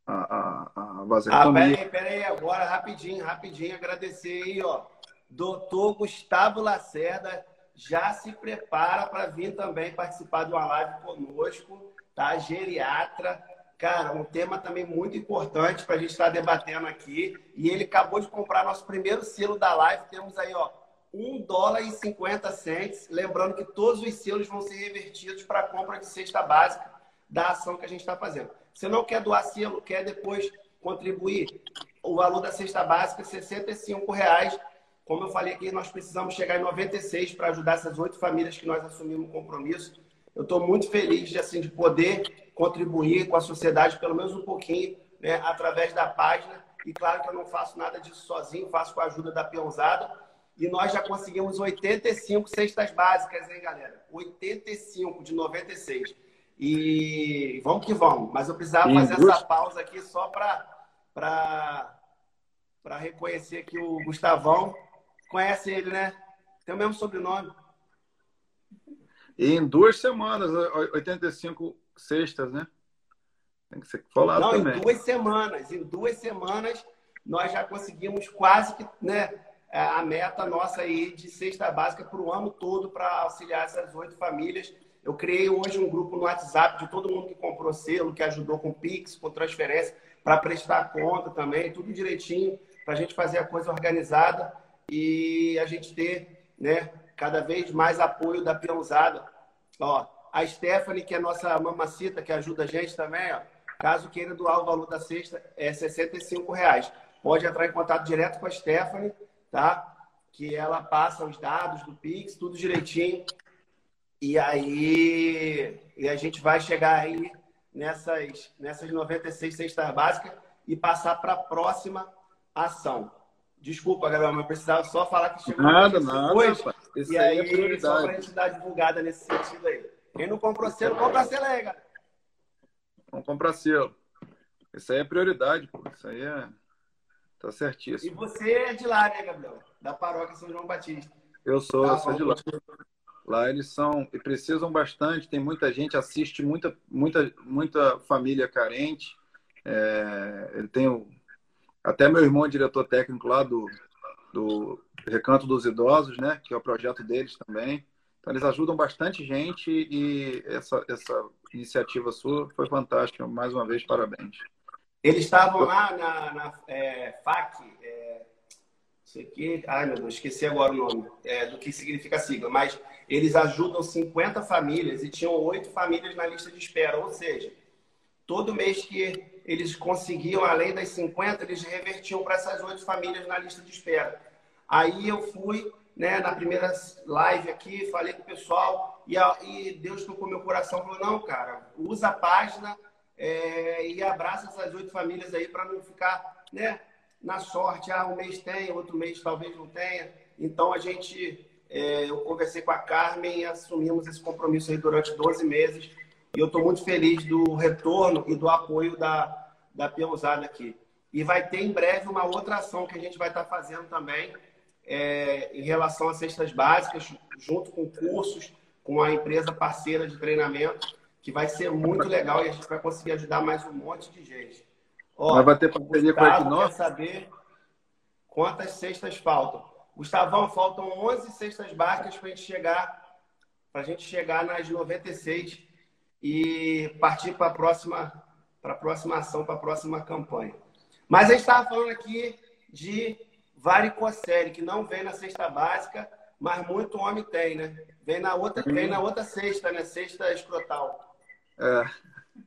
a, a, vasectomia. Ah, peraí, peraí, agora, rapidinho, rapidinho, agradecer aí, ó. Doutor Gustavo Lacerda já se prepara para vir também participar de uma live conosco, tá? Geriatra. Cara, um tema também muito importante para a gente estar tá debatendo aqui. E ele acabou de comprar nosso primeiro selo da live. Temos aí, ó, 1 dólar e 50 cents. Lembrando que todos os selos vão ser revertidos para a compra de cesta básica da ação que a gente está fazendo. Você não quer doar selo, quer depois contribuir? O valor da cesta básica é 65 reais. Como eu falei aqui, nós precisamos chegar em 96 para ajudar essas oito famílias que nós assumimos o compromisso. Eu estou muito feliz de, assim, de poder contribuir com a sociedade, pelo menos um pouquinho, né, através da página. E claro que eu não faço nada disso sozinho, faço com a ajuda da Peãozada. E nós já conseguimos 85 cestas básicas, hein, galera? 85 de 96. E vamos que vamos. Mas eu precisava fazer essa pausa aqui só para reconhecer que o Gustavão conhece ele, né? Tem o mesmo sobrenome. E em duas semanas, 85 sextas, né? Tem que ser falado Não, também. em duas semanas. Em duas semanas, nós já conseguimos quase que né, a meta nossa aí de cesta básica para o ano todo para auxiliar essas oito famílias. Eu criei hoje um grupo no WhatsApp de todo mundo que comprou selo, que ajudou com Pix, com transferência, para prestar conta também, tudo direitinho, para a gente fazer a coisa organizada e a gente ter né, cada vez mais apoio da peãozada. Ó, a Stephanie, que é nossa mamacita, que ajuda a gente também, ó, caso queira doar o valor da cesta, é 65 reais. Pode entrar em contato direto com a Stephanie, tá? Que ela passa os dados do Pix, tudo direitinho. E aí e a gente vai chegar aí nessas, nessas 96 cestas básicas e passar para a próxima ação. Desculpa, Gabriel, mas eu precisava só falar que chegou nada, nada, depois. Isso e aí, é só para a gente dar divulgada nesse sentido aí. Quem não comprou selo, compra selo aí, galera. Vamos comprar selo. Isso aí é prioridade, pô. Isso aí é. Tá certíssimo. E você é de lá, né, Gabriel? Da paróquia São João Batista. Eu sou, tá, eu sou de lá. Lá eles são e precisam bastante. Tem muita gente, assiste muita, muita, muita família carente. É, ele tem o, até meu irmão é diretor técnico lá do, do Recanto dos Idosos, né? Que é o projeto deles também. Então eles ajudam bastante gente e essa, essa iniciativa sua foi fantástica. Mais uma vez, parabéns. Eles estavam lá na, na é, FAC, é, isso aqui, ai meu Deus, esqueci agora o nome é, do que significa sigla, mas eles ajudam 50 famílias e tinham oito famílias na lista de espera. Ou seja, todo mês que eles conseguiam, além das 50, eles revertiam para essas oito famílias na lista de espera. Aí eu fui né, na primeira live aqui, falei com o pessoal e, a, e Deus tocou meu coração falou: não, cara, usa a página é, e abraça essas oito famílias aí para não ficar né, na sorte. Ah, um mês tem, outro mês talvez não tenha. Então a gente é, eu conversei com a Carmen e assumimos esse compromisso aí durante 12 meses. E eu estou muito feliz do retorno e do apoio da, da Peãozada aqui. E vai ter em breve uma outra ação que a gente vai estar tá fazendo também é, em relação a cestas básicas, junto com cursos, com a empresa parceira de treinamento, que vai ser muito legal e a gente vai conseguir ajudar mais um monte de gente. Ó, vai ter parceria com a Equinópolis? saber quantas cestas faltam. Gustavão, faltam 11 cestas básicas para a gente chegar para a gente chegar nas 96 e partir para a próxima para a próxima ação, para a próxima campanha. Mas a gente estava falando aqui de varicocele, que não vem na cesta básica, mas muito homem tem, né? Vem na outra, vem na outra cesta, né? Cesta escrotal. É.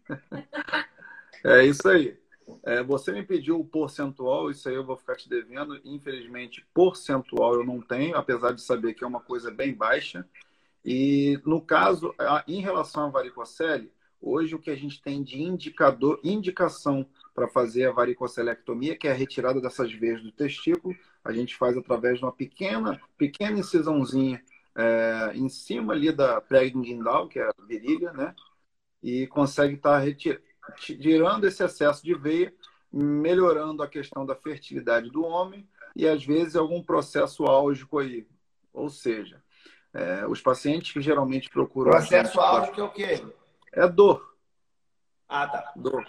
É isso aí. É, você me pediu o percentual, isso aí eu vou ficar te devendo. Infelizmente, percentual eu não tenho, apesar de saber que é uma coisa bem baixa. E no caso, em relação à varicocele, hoje o que a gente tem de indicador, indicação para fazer a varicocelectomia, que é a retirada dessas veias do testículo, a gente faz através de uma pequena, pequena incisãozinha é, em cima ali da pré-inguinal, que é a virilha, né? E consegue estar tá tirando esse excesso de veia, melhorando a questão da fertilidade do homem e às vezes algum processo álgico aí. Ou seja, é, os pacientes que geralmente procuram. Processo álgico é o quê? É dor. Ah, tá. Dor.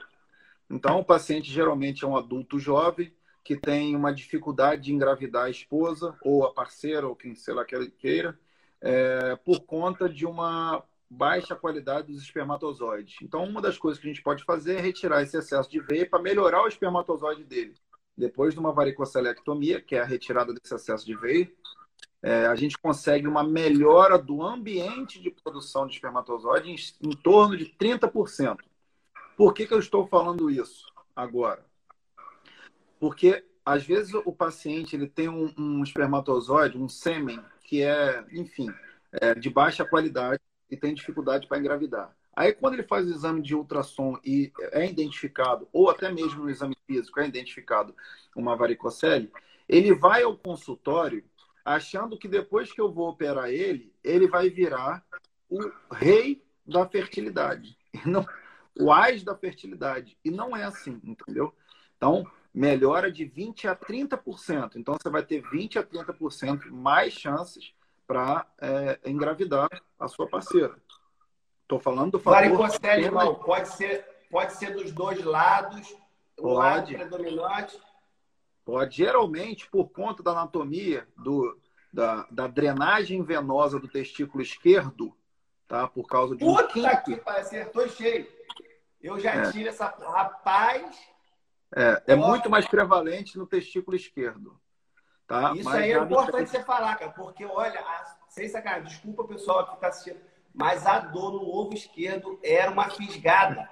Então, o paciente geralmente é um adulto jovem que tem uma dificuldade de engravidar a esposa ou a parceira ou quem sei lá que ele queira, é, por conta de uma baixa qualidade dos espermatozoides. Então, uma das coisas que a gente pode fazer é retirar esse excesso de veia para melhorar o espermatozoide dele. Depois de uma varicocelectomia, que é a retirada desse excesso de veia, é, a gente consegue uma melhora do ambiente de produção de espermatozoide em, em torno de 30%. Por que, que eu estou falando isso agora? Porque às vezes o paciente ele tem um, um espermatozoide, um sêmen, que é, enfim, é de baixa qualidade e tem dificuldade para engravidar. Aí, quando ele faz o exame de ultrassom e é identificado, ou até mesmo no exame físico, é identificado uma varicocele, ele vai ao consultório achando que depois que eu vou operar ele, ele vai virar o rei da fertilidade. Não, o as da fertilidade. E não é assim, entendeu? Então, melhora de 20% a 30%. Então, você vai ter 20% a 30% mais chances para é, engravidar a sua parceira. Estou falando do fator... Varicocele, irmão, pode ser, pode ser dos dois lados, o pode. lado predominante. Pode, geralmente, por conta da anatomia, do, da, da drenagem venosa do testículo esquerdo, tá? Por causa de Puta um quinto... que acertou cheio. Eu já é. tive essa. Rapaz. É, é muito mais prevalente no testículo esquerdo. Tá? Isso mas aí é importante você falar, cara, porque olha, a, sem sacanagem, desculpa pessoal que está assistindo, mas a dor no ovo esquerdo era uma fisgada.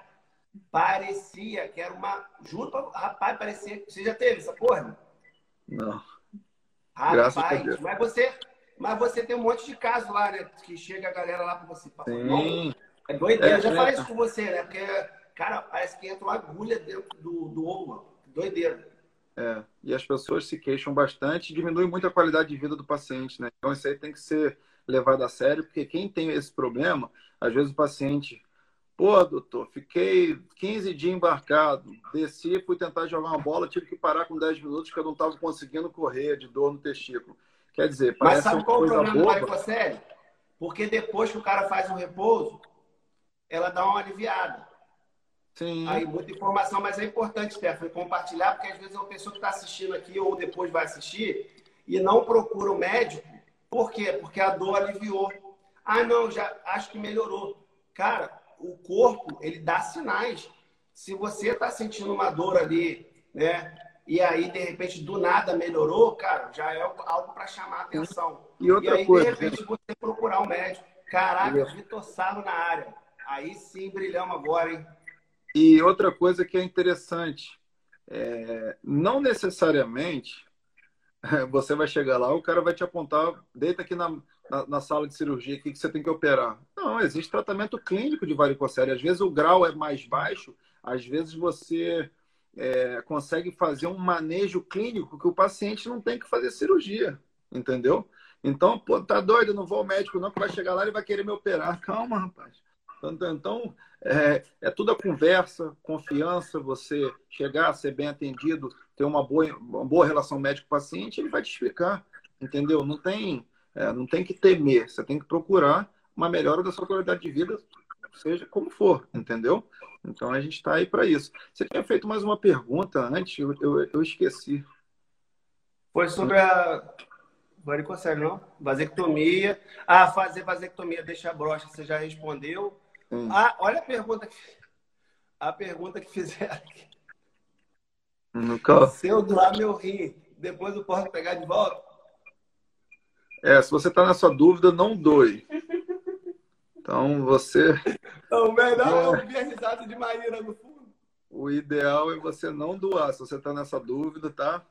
Parecia que era uma. Juro pra, rapaz, parecia. Você já teve essa porra? Não. Rapaz, mas você, mas você tem um monte de casos lá, né? Que chega a galera lá para você. Sim. É doideira. É, eu já é. falei isso com você, né? Porque Cara, parece que entra uma agulha dentro do, do ovo, mano. Doideira. É, e as pessoas se queixam bastante, diminui muito a qualidade de vida do paciente, né? Então isso aí tem que ser levado a sério, porque quem tem esse problema, às vezes o paciente, pô, doutor, fiquei 15 dias embarcado, desci, fui tentar jogar uma bola, tive que parar com 10 minutos que eu não estava conseguindo correr de dor no testículo. Quer dizer, parece Mas sabe qual coisa o problema boba. série? Porque depois que o cara faz um repouso, ela dá uma aliviada. Sim. Aí muita informação, mas é importante, Stephanie, compartilhar, porque às vezes uma pessoa que está assistindo aqui ou depois vai assistir e não procura o um médico. Por quê? Porque a dor aliviou. Ah, não, já acho que melhorou. Cara, o corpo, ele dá sinais. Se você está sentindo uma dor ali, né? E aí, de repente, do nada melhorou, cara, já é algo para chamar a atenção. E outra e aí, coisa. De repente, você procurar um médico. Caraca, Vitor Sarro na área. Aí sim, brilhamos agora, hein? E outra coisa que é interessante, é, não necessariamente você vai chegar lá, o cara vai te apontar, deita aqui na, na, na sala de cirurgia aqui que você tem que operar. Não, existe tratamento clínico de varicocele. Às vezes o grau é mais baixo, às vezes você é, consegue fazer um manejo clínico que o paciente não tem que fazer cirurgia, entendeu? Então, pô, tá doido, não vou ao médico não, que vai chegar lá e vai querer me operar. Calma, rapaz. Então, então é, é tudo a conversa, confiança, você chegar, ser bem atendido, ter uma boa, uma boa relação médico-paciente, ele vai te explicar, entendeu? Não tem, é, não tem que temer, você tem que procurar uma melhora da sua qualidade de vida, seja como for, entendeu? Então a gente está aí para isso. Você tinha feito mais uma pergunta antes, eu, eu, eu esqueci. Foi sobre a varicocele, não? Vasectomia. Ah, fazer vasectomia deixa a brocha, você já respondeu. Hum. Ah, olha a pergunta que, a pergunta que fizeram aqui. No qual? Se eu doar meu rim, depois eu posso pegar de volta? É, se você está nessa dúvida, não doe. Então você. Então, melhor é ouvir a risada de Maíra no fundo. O ideal é você não doar. Se você está nessa dúvida, tá?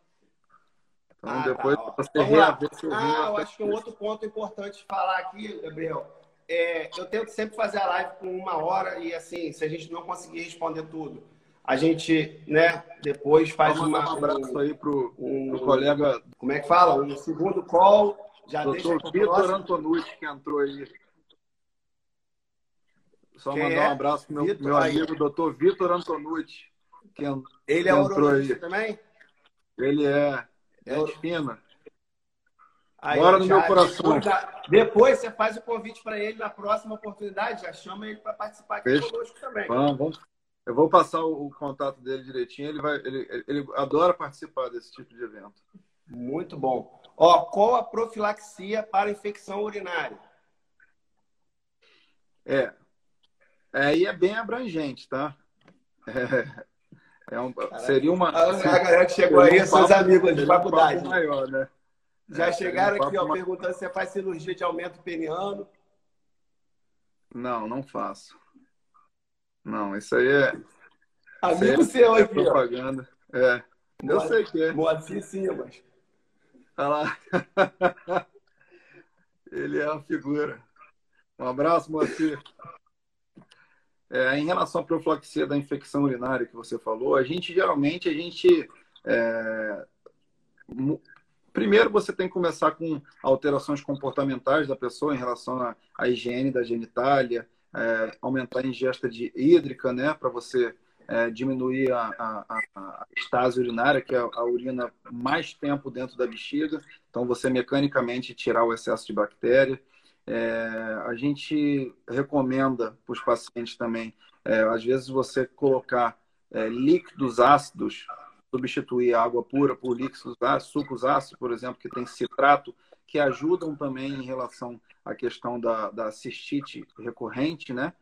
Então, ah, depois tá, você reaver seu Ah, eu acho que um outro ponto importante de falar aqui, Gabriel, é, eu tento sempre fazer a live com uma hora e, assim, se a gente não conseguir responder tudo, a gente, né, depois faz uma, um abraço aí pro, um, pro colega. Como é que fala? Um segundo call. Já Doutor deixa Vitor Antonucci, que entrou aí. Só Quem mandar é? um abraço pro meu, Vitor, meu amigo, doutor Vitor Antonucci. Que, Ele que é urologista também? Ele é. É, é fina. Aí, Bora no meu coração. Depois, depois, você faz o convite para ele na próxima oportunidade, já chama ele para participar aqui Fecha. conosco também. Vamos, vamos. Eu vou passar o, o, contato dele direitinho. Ele, vai, ele, ele adora participar desse tipo de evento. Muito bom. Ó, qual a profilaxia para infecção urinária? É. Aí é, é bem abrangente, tá? É, é um, seria uma. A, a galera que chegou aí, um seus amigos de faculdade. Um maior, né? Já é, chegaram aqui, ó, perguntando se você faz cirurgia de aumento peniano. Não, não faço. Não, isso aí é. Amigo isso seu é aqui, propaganda. Ó. É. Eu sei que é. Moacir Simas. Olha lá. Ele é uma figura. Um abraço, Moacir. É, em relação à profilaxia da infecção urinária que você falou, a gente geralmente a gente é, primeiro você tem que começar com alterações comportamentais da pessoa em relação à, à higiene da genitália, é, aumentar a ingesta de hídrica, né, para você é, diminuir a, a, a, estase urinária, que é a urina mais tempo dentro da bexiga, então você mecanicamente tirar o excesso de bactéria. É, a gente recomenda para os pacientes também, é, às vezes você colocar é, líquidos ácidos, substituir a água pura por líquidos ácidos, sucos ácidos, por exemplo, que tem citrato, que ajudam também em relação à questão da, da cistite recorrente, né?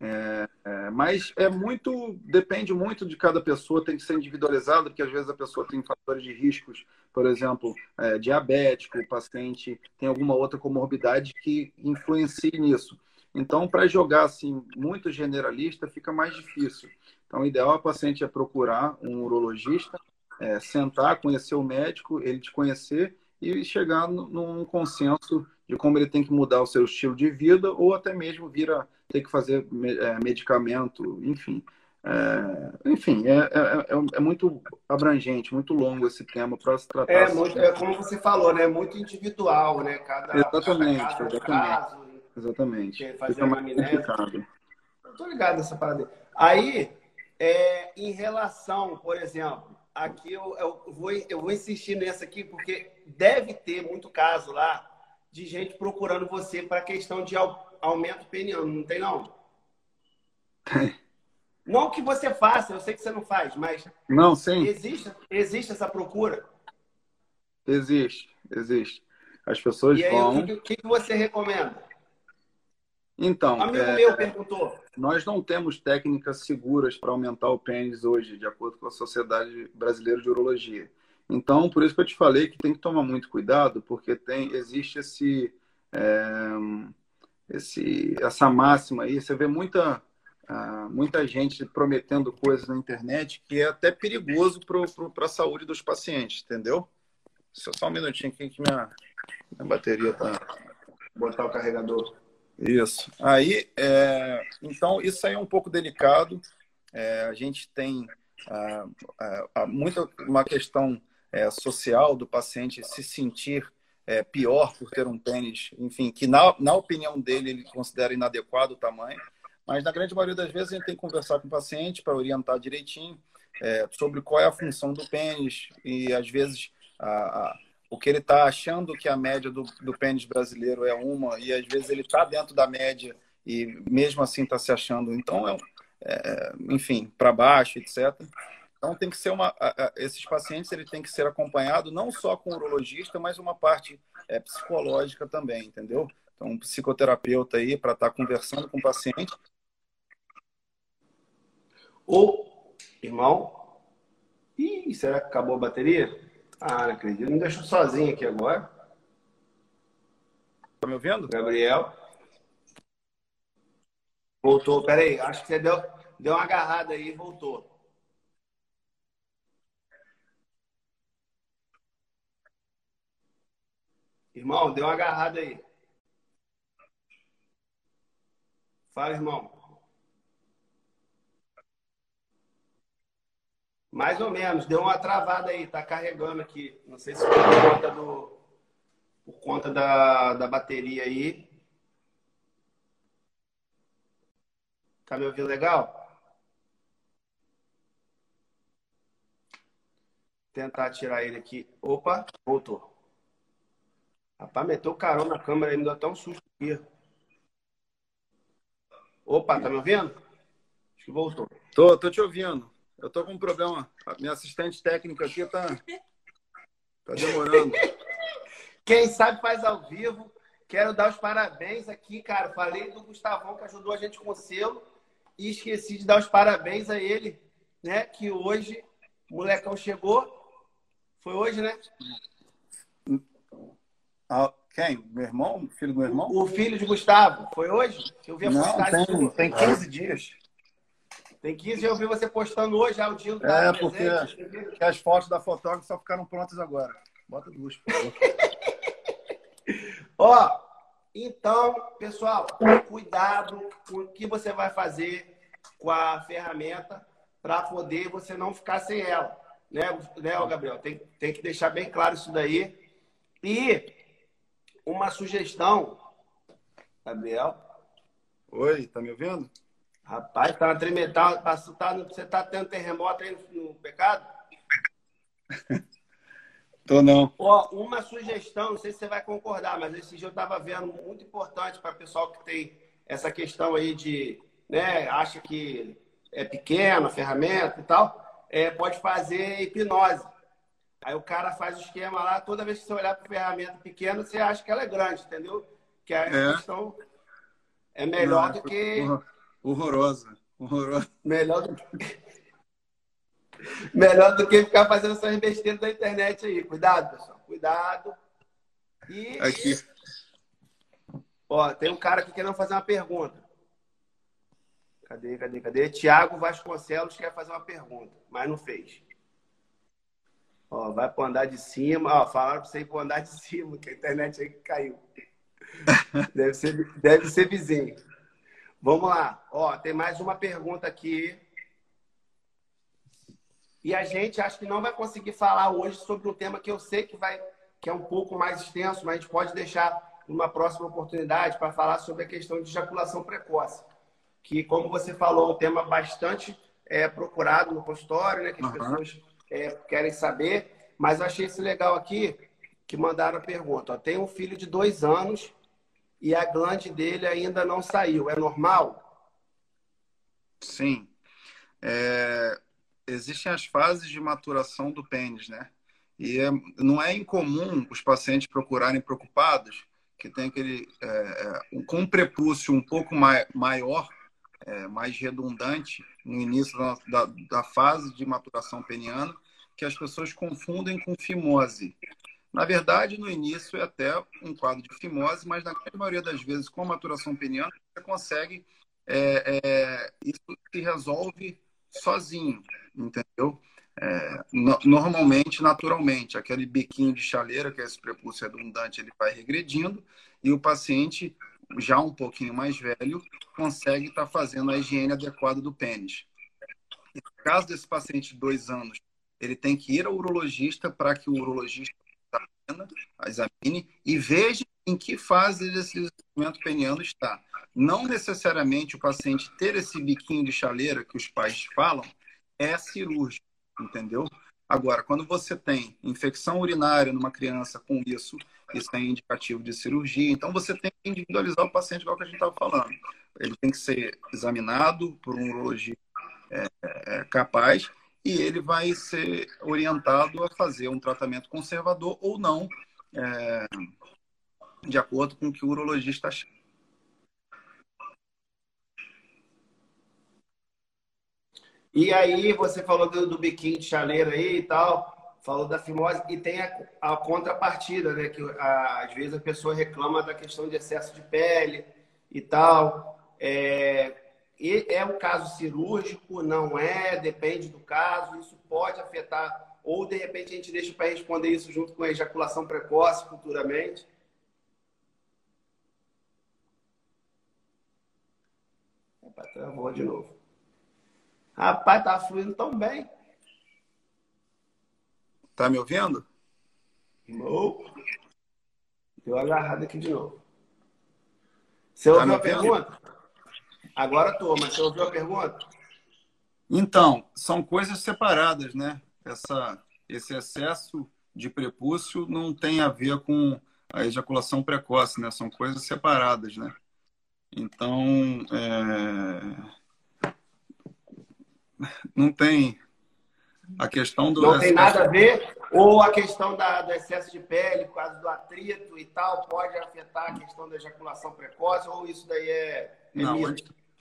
É, é, mas é muito, depende muito de cada pessoa, tem que ser individualizado, porque às vezes a pessoa tem fatores de riscos, por exemplo, é, diabético, o paciente tem alguma outra comorbidade que influencie nisso. Então, para jogar assim muito generalista, fica mais difícil. Então, o ideal é o paciente é procurar um urologista, é, sentar, conhecer o médico, ele te conhecer e chegar num consenso de como ele tem que mudar o seu estilo de vida ou até mesmo vir a ter que fazer é, medicamento, enfim. É, enfim, é, é, é, é, muito abrangente, muito longo esse tema para se tratar. É, muito, é como você falou, né? Muito individual, né? Cada, exatamente, cada caso, exatamente. Caso, exatamente. Fazer Fica complicado. Eu tô ligado nessa parada. Aí, é, em relação, por exemplo, aqui eu, eu, vou, eu vou insistir nessa aqui, porque deve ter muito caso lá de gente procurando você para questão de aumento peniano, não tem não? Não que você faça, eu sei que você não faz, mas. Não, sim. Existe, existe essa procura? Existe, existe. As pessoas e aí, vão. O que, que você recomenda? Então. Amigo é... meu perguntou. Nós não temos técnicas seguras para aumentar o pênis hoje, de acordo com a Sociedade Brasileira de Urologia. Então, por isso que eu te falei que tem que tomar muito cuidado, porque tem, existe esse, é, esse, essa máxima aí. Você vê muita, uh, muita gente prometendo coisas na internet que é até perigoso para a saúde dos pacientes, entendeu? Só um minutinho aqui que minha, minha bateria tá. Botar o carregador. Isso. Aí, é, então, isso aí é um pouco delicado. É, a gente tem uh, uh, muito uma questão é, social do paciente se sentir é, pior por ter um tênis, enfim, que na, na opinião dele ele considera inadequado o tamanho, mas na grande maioria das vezes a gente tem que conversar com o paciente para orientar direitinho é, sobre qual é a função do pênis e às vezes a, o que ele está achando que a média do, do pênis brasileiro é uma e às vezes ele está dentro da média e mesmo assim está se achando então é, é enfim para baixo etc então tem que ser uma, esses pacientes ele tem que ser acompanhado não só com o urologista, mas uma parte é, psicológica também, entendeu? Então um psicoterapeuta aí para estar tá conversando com o paciente. Ô, irmão, Ih, será que acabou a bateria? Ah, não acredito. Não deixou sozinho aqui agora. Tá me ouvindo? Gabriel. Voltou. Peraí, acho que você deu, deu uma agarrada aí e voltou. Irmão, deu uma agarrada aí. Fala, irmão. Mais ou menos, deu uma travada aí, tá carregando aqui. Não sei se por conta do por conta da, da bateria aí. Tá me ouvindo legal? Tentar tirar ele aqui. Opa, voltou. Rapaz, meteu o carão na câmera aí, me deu até um susto aqui. Opa, tá me ouvindo? Acho que voltou. Tô, tô te ouvindo. Eu tô com um problema. A minha assistente técnica aqui tá, tá demorando. Quem sabe faz ao vivo. Quero dar os parabéns aqui, cara. Falei do Gustavão que ajudou a gente com o selo e esqueci de dar os parabéns a ele, né? Que hoje o molecão chegou. Foi hoje, né? Ah, quem? Meu irmão? Filho do meu irmão? O filho de Gustavo. Foi hoje? Eu vi a Não, postagem. Tem, tem 15 dias. Tem 15 eu vi você postando hoje já o dia do É, porque as fotos da fotógrafa só ficaram prontas agora. Bota duas, por favor. Ó, então, pessoal, cuidado com o que você vai fazer com a ferramenta para poder você não ficar sem ela. Né, né Gabriel? Tem, tem que deixar bem claro isso daí. E uma sugestão, Gabriel. Oi, tá me ouvindo? Rapaz, tá uma tremental. Tá, tá, você tá tendo terremoto aí no, no pecado? Tô não. Ó, uma sugestão, não sei se você vai concordar, mas esse dia eu tava vendo muito importante para o pessoal que tem essa questão aí de, né, acha que é pequena a ferramenta e tal, é, pode fazer hipnose. Aí o cara faz o esquema lá, toda vez que você olhar para a ferramenta pequena, você acha que ela é grande, entendeu? Que a é. questão é melhor não, do que Horrorosa. Horrorosa. Melhor do que... Melhor do que ficar fazendo essas besteiras da internet aí. Cuidado, pessoal. Cuidado. E. Aqui. Ó, tem um cara aqui querendo fazer uma pergunta. Cadê, cadê, cadê? Tiago Vasconcelos quer fazer uma pergunta, mas não fez. Ó, vai pro andar de cima. Ó, falaram pra você ir pro andar de cima, que a internet aí caiu. Deve ser, deve ser vizinho. Vamos lá. Ó, tem mais uma pergunta aqui. E a gente acho que não vai conseguir falar hoje sobre um tema que eu sei que vai que é um pouco mais extenso, mas a gente pode deixar uma próxima oportunidade para falar sobre a questão de ejaculação precoce, que como você falou, é um tema bastante é, procurado no consultório, né, que as uhum. pessoas é, querem saber. Mas eu achei isso legal aqui que mandaram a pergunta. Ó, tem um filho de dois anos e a glande dele ainda não saiu. É normal? Sim. É, existem as fases de maturação do pênis, né? E é, não é incomum os pacientes procurarem preocupados que tem aquele é, é com um prepúcio um pouco mai, maior, é, mais redundante no início da, da, fase de maturação peniana, que as pessoas confundem com fimose. Na verdade, no início é até um quadro de fimose, mas na maioria das vezes, com maturação peniana, você consegue. É, é, isso se resolve sozinho, entendeu? É, no, normalmente, naturalmente, aquele biquinho de chaleira, que é esse prepúcio redundante, ele vai regredindo e o paciente, já um pouquinho mais velho, consegue estar tá fazendo a higiene adequada do pênis. No caso desse paciente de dois anos, ele tem que ir ao urologista para que o urologista examine e veja em que fase desse desenvolvimento peniano está. Não necessariamente o paciente ter esse biquinho de chaleira que os pais falam é cirúrgico, entendeu? Agora, quando você tem infecção urinária numa criança com isso, isso é indicativo de cirurgia. Então, você tem que individualizar o paciente, igual que a gente estava falando. Ele tem que ser examinado por um urologista é, é, capaz e ele vai ser orientado a fazer um tratamento conservador ou não, é, de acordo com o que o urologista acha. E aí, você falou do, do, biquinho de chaleira aí e tal, falou da fimose, e tem a, a contrapartida, né? Que a, às vezes a pessoa reclama da questão de excesso de pele e tal. É, é um caso cirúrgico? Não é? Depende do caso. Isso pode afetar. Ou, de repente, a gente deixa para responder isso junto com a ejaculação precoce futuramente? É, Epa, travou de novo. Rapaz, tá fluindo tão bem. Tá me ouvindo? Não. Deu agarrado aqui de novo. Você tá ouviu a pergunta? Agora tô, mas você ouviu a pergunta? Então, são coisas separadas, né? Essa, esse excesso de prepúcio não tem a ver com a ejaculação precoce, né? São coisas separadas, né? Então, é... não tem a questão do. Não excesso... tem nada a ver, ou a questão da, do excesso de pele, por causa do atrito e tal, pode afetar a questão da ejaculação precoce, ou isso daí é. é não,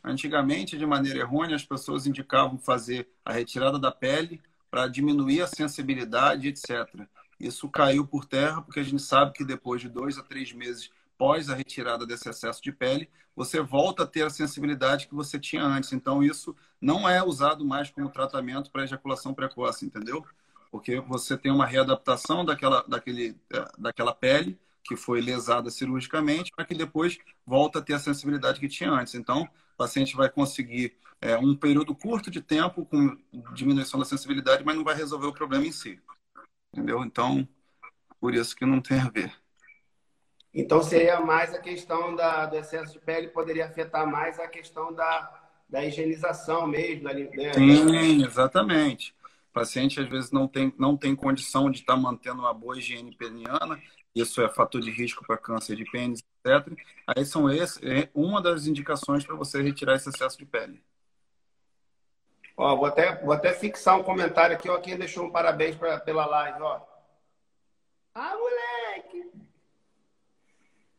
antigamente, de maneira errônea, as pessoas indicavam fazer a retirada da pele para diminuir a sensibilidade, etc. Isso caiu por terra porque a gente sabe que depois de dois a três meses pós a retirada desse excesso de pele, você volta a ter a sensibilidade que você tinha antes. Então, isso não é usado mais como tratamento para ejaculação precoce, entendeu? Porque você tem uma readaptação daquela, daquele, é, daquela pele que foi lesada cirurgicamente para que depois volta a ter a sensibilidade que tinha antes. Então, o paciente vai conseguir é, um período curto de tempo com diminuição da sensibilidade, mas não vai resolver o problema em si. Entendeu? Então, por isso que não tem a ver. Então, seria mais a questão da, do excesso de pele, poderia afetar mais a questão da, da higienização mesmo. Da, né? Sim, exatamente. O paciente, às vezes, não tem, não tem condição de estar mantendo uma boa higiene peniana, isso é fator de risco para câncer de pênis, etc. Aí são esse, é uma das indicações para você retirar esse excesso de pele. Ó, vou até, vou até fixar um comentário aqui, ó. Quem deixou um parabéns pra, pela live, ó. Ah, moleque!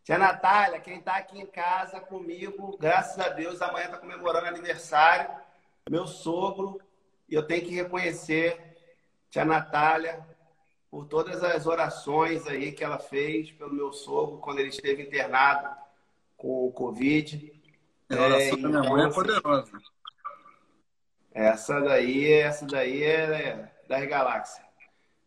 Tia Natália, quem está aqui em casa comigo, graças a Deus, amanhã está comemorando aniversário, meu sogro, e eu tenho que reconhecer tia Natália por todas as orações aí que ela fez pelo meu sogro quando ele esteve internado com o Covid. A oração é, da minha mãe é então, poderosa. Essa daí, essa daí é, é das galáxias.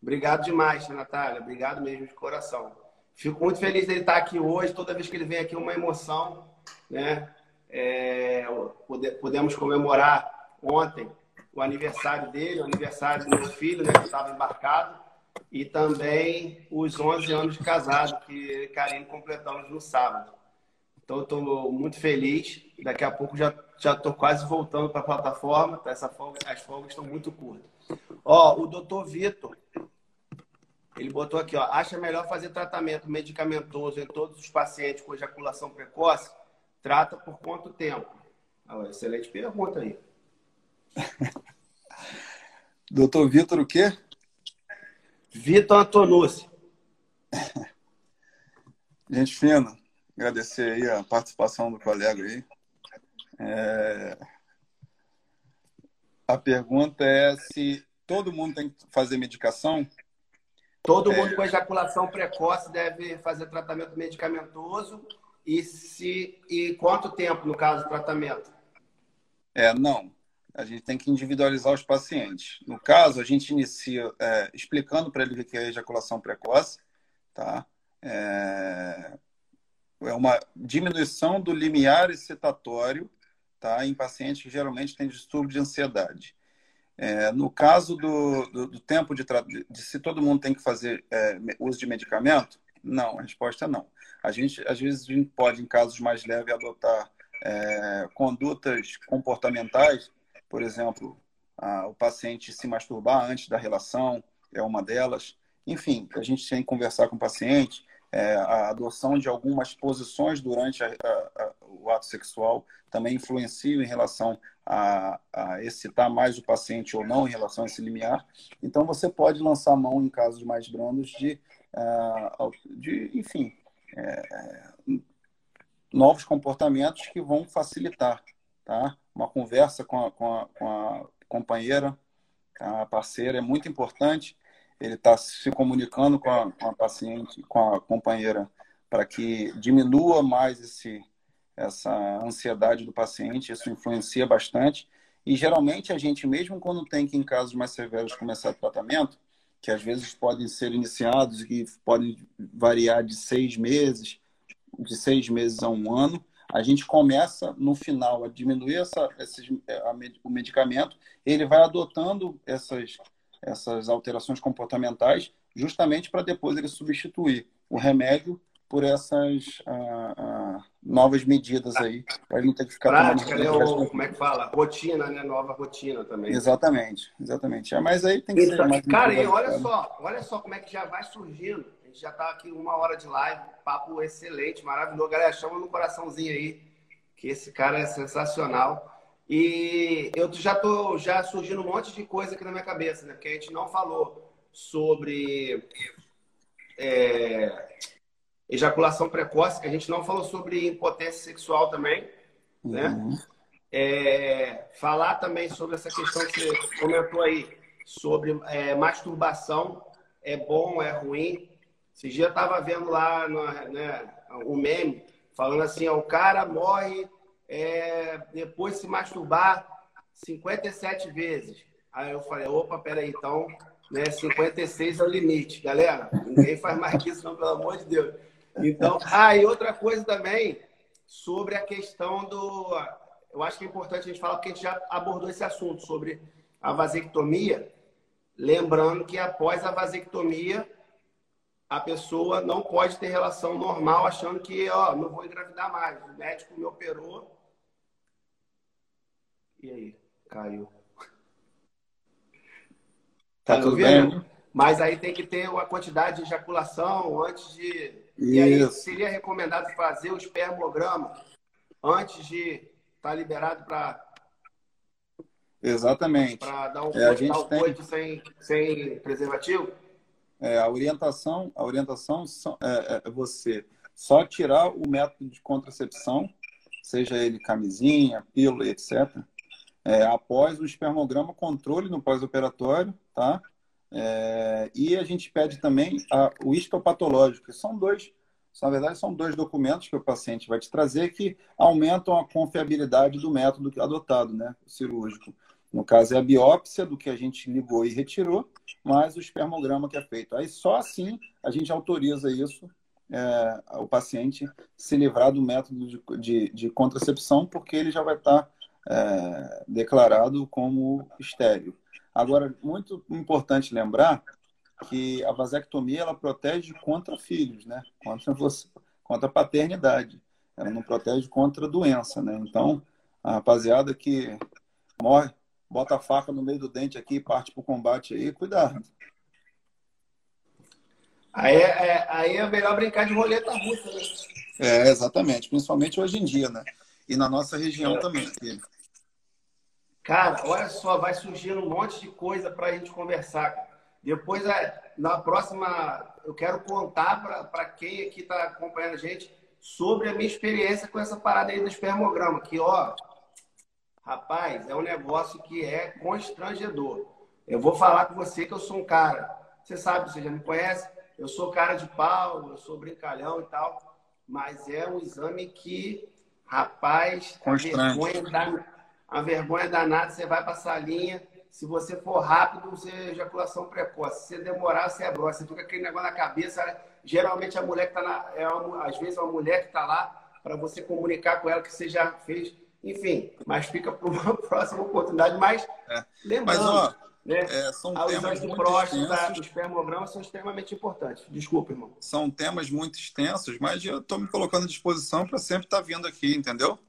Obrigado demais, Natália. Obrigado mesmo de coração. Fico muito feliz dele estar aqui hoje. Toda vez que ele vem aqui, uma emoção. Né? É, pudemos comemorar ontem o aniversário dele, o aniversário do meu filho, né, que estava embarcado, e também os 11 anos de casado que Karine completamos no sábado. Então, estou muito feliz. Daqui a pouco já já estou quase voltando para a plataforma. Tá? Essa folga, as folgas estão muito curtas. Ó, o doutor Vitor ele botou aqui, ó, acha melhor fazer tratamento medicamentoso em todos os pacientes com ejaculação precoce? Trata por quanto tempo? Ah, excelente pergunta aí. Doutor Vitor, o quê? Vitor Antonucci. Gente fina, agradecer aí a participação do colega aí. É... A pergunta é se todo mundo tem que fazer medicação Todo é. mundo com ejaculação precoce deve fazer tratamento medicamentoso e se e quanto tempo no caso do tratamento? É, não. A gente tem que individualizar os pacientes. No caso, a gente inicia é, explicando para ele o que é ejaculação precoce, tá? É, é uma diminuição do limiar excitatório, tá? Em pacientes que geralmente têm distúrbio de ansiedade. É, no caso do, do, do tempo de, de, se todo mundo tem que fazer é, uso de medicamento, não, a resposta é não. A gente, às vezes, a gente pode, em casos mais leves, adotar é, condutas comportamentais, por exemplo, a, o paciente se masturbar antes da relação é uma delas. Enfim, a gente tem que conversar com o paciente, é, a adoção de algumas posições durante a, a, o ato sexual também influenciam em relação a, a, excitar mais o paciente ou não em relação a esse limiar. Então, você pode lançar mão, em casos mais brandos, de, uh, de enfim, é, novos comportamentos que vão facilitar. Tá? Uma conversa com a, com a, com a companheira, a parceira, é muito importante. Ele está se comunicando com a, com a paciente, com a companheira, para que diminua mais esse, essa ansiedade do paciente, isso influencia bastante. E geralmente a gente, mesmo quando tem que, em casos mais severos, começar tratamento, que às vezes podem ser iniciados e podem variar de seis meses, de seis meses a um ano, a gente começa no final a diminuir essa, esses, é, a, o medicamento, ele vai adotando essas, essas alterações comportamentais justamente para depois ele substituir o remédio por essas ah, ah, novas medidas aí, para não ter que ficar Prática, né? Como é que fala? Rotina, né? Nova rotina também. Exatamente, exatamente. É, mas aí tem que ser mais Cara, e olha só, olha só como é que já vai surgindo. A gente já está aqui uma hora de live, papo excelente, maravilhoso. Galera, chama no coraçãozinho aí, que esse cara é sensacional. E eu já tô já surgindo um monte de coisa aqui na minha cabeça, né? Porque a gente não falou sobre é, ejaculação precoce, que a gente não falou sobre impotência sexual também, né? Uhum. É, falar também sobre essa questão que você comentou aí, sobre é, masturbação, é bom, é ruim. Esse dia eu estava vendo lá no, né, um meme falando assim, ó, o cara morre é, depois de se masturbar 57 vezes. Aí eu falei, opa, peraí, então, né, 56 é o limite. Galera, ninguém faz mais que isso, não, pelo amor de Deus. Então, ah, e outra coisa também sobre a questão do. Eu acho que é importante a gente falar, porque a gente já abordou esse assunto sobre a vasectomia. Lembrando que após a vasectomia, a pessoa não pode ter relação normal achando que, ó, não vou engravidar mais. O médico me operou. E aí? Caiu. Tá, tá tudo bem? Mas aí tem que ter uma quantidade de ejaculação antes de e aí seria recomendado fazer o espermograma antes de estar tá liberado para. Exatamente. Para dar um, é, a gente tem... sem, sem preservativo? É, a orientação, a orientação é, é você só tirar o método de contracepção, seja ele camisinha, pílula, etc., é, após o espermograma, controle no pós-operatório, tá? É, e a gente pede também a, o histopatológico, que são dois, na verdade, são dois documentos que o paciente vai te trazer que aumentam a confiabilidade do método adotado, né, cirúrgico. No caso, é a biópsia do que a gente ligou e retirou, mais o espermograma que é feito. Aí só assim a gente autoriza isso, é, o paciente se livrar do método de, de, de contracepção, porque ele já vai estar é, declarado como estéreo. Agora, muito importante lembrar que a vasectomia ela protege contra filhos, né? Contra você, contra a paternidade. Ela não protege contra doença, né? Então, a rapaziada que morre, bota a faca no meio do dente aqui e parte para o combate aí, cuidado. Aí é, é, aí é melhor brincar de roleta russa, né? É, exatamente. Principalmente hoje em dia, né? E na nossa região também. Aqui. Cara, olha só, vai surgindo um monte de coisa para a gente conversar. Depois, é, na próxima, eu quero contar para quem aqui está acompanhando a gente sobre a minha experiência com essa parada aí do espermograma. Que, ó, rapaz, é um negócio que é constrangedor. Eu vou falar com você que eu sou um cara, você sabe, você já me conhece, eu sou cara de pau, eu sou brincalhão e tal, mas é um exame que, rapaz, a vergonha da a vergonha danada, você vai passar a linha. Se você for rápido, você é ejaculação precoce. Se você demorar, você é broxa. Você fica aquele negócio na cabeça. Geralmente a mulher que está na. É uma, às vezes é uma mulher que está lá para você comunicar com ela que você já fez. Enfim, mas fica para uma próxima oportunidade. Mas é. lembrando. Mas, ó, né? É, são Os temas de próstata, os espermograma são extremamente importantes. Desculpa, irmão. São temas muito extensos, mas eu estou me colocando à disposição para sempre estar tá vindo aqui, entendeu?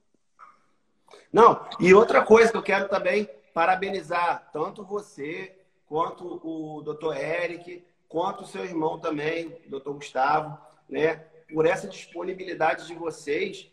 Não, e outra coisa que eu quero também parabenizar tanto você, quanto o doutor Eric, quanto o seu irmão também, doutor Gustavo, né, por essa disponibilidade de vocês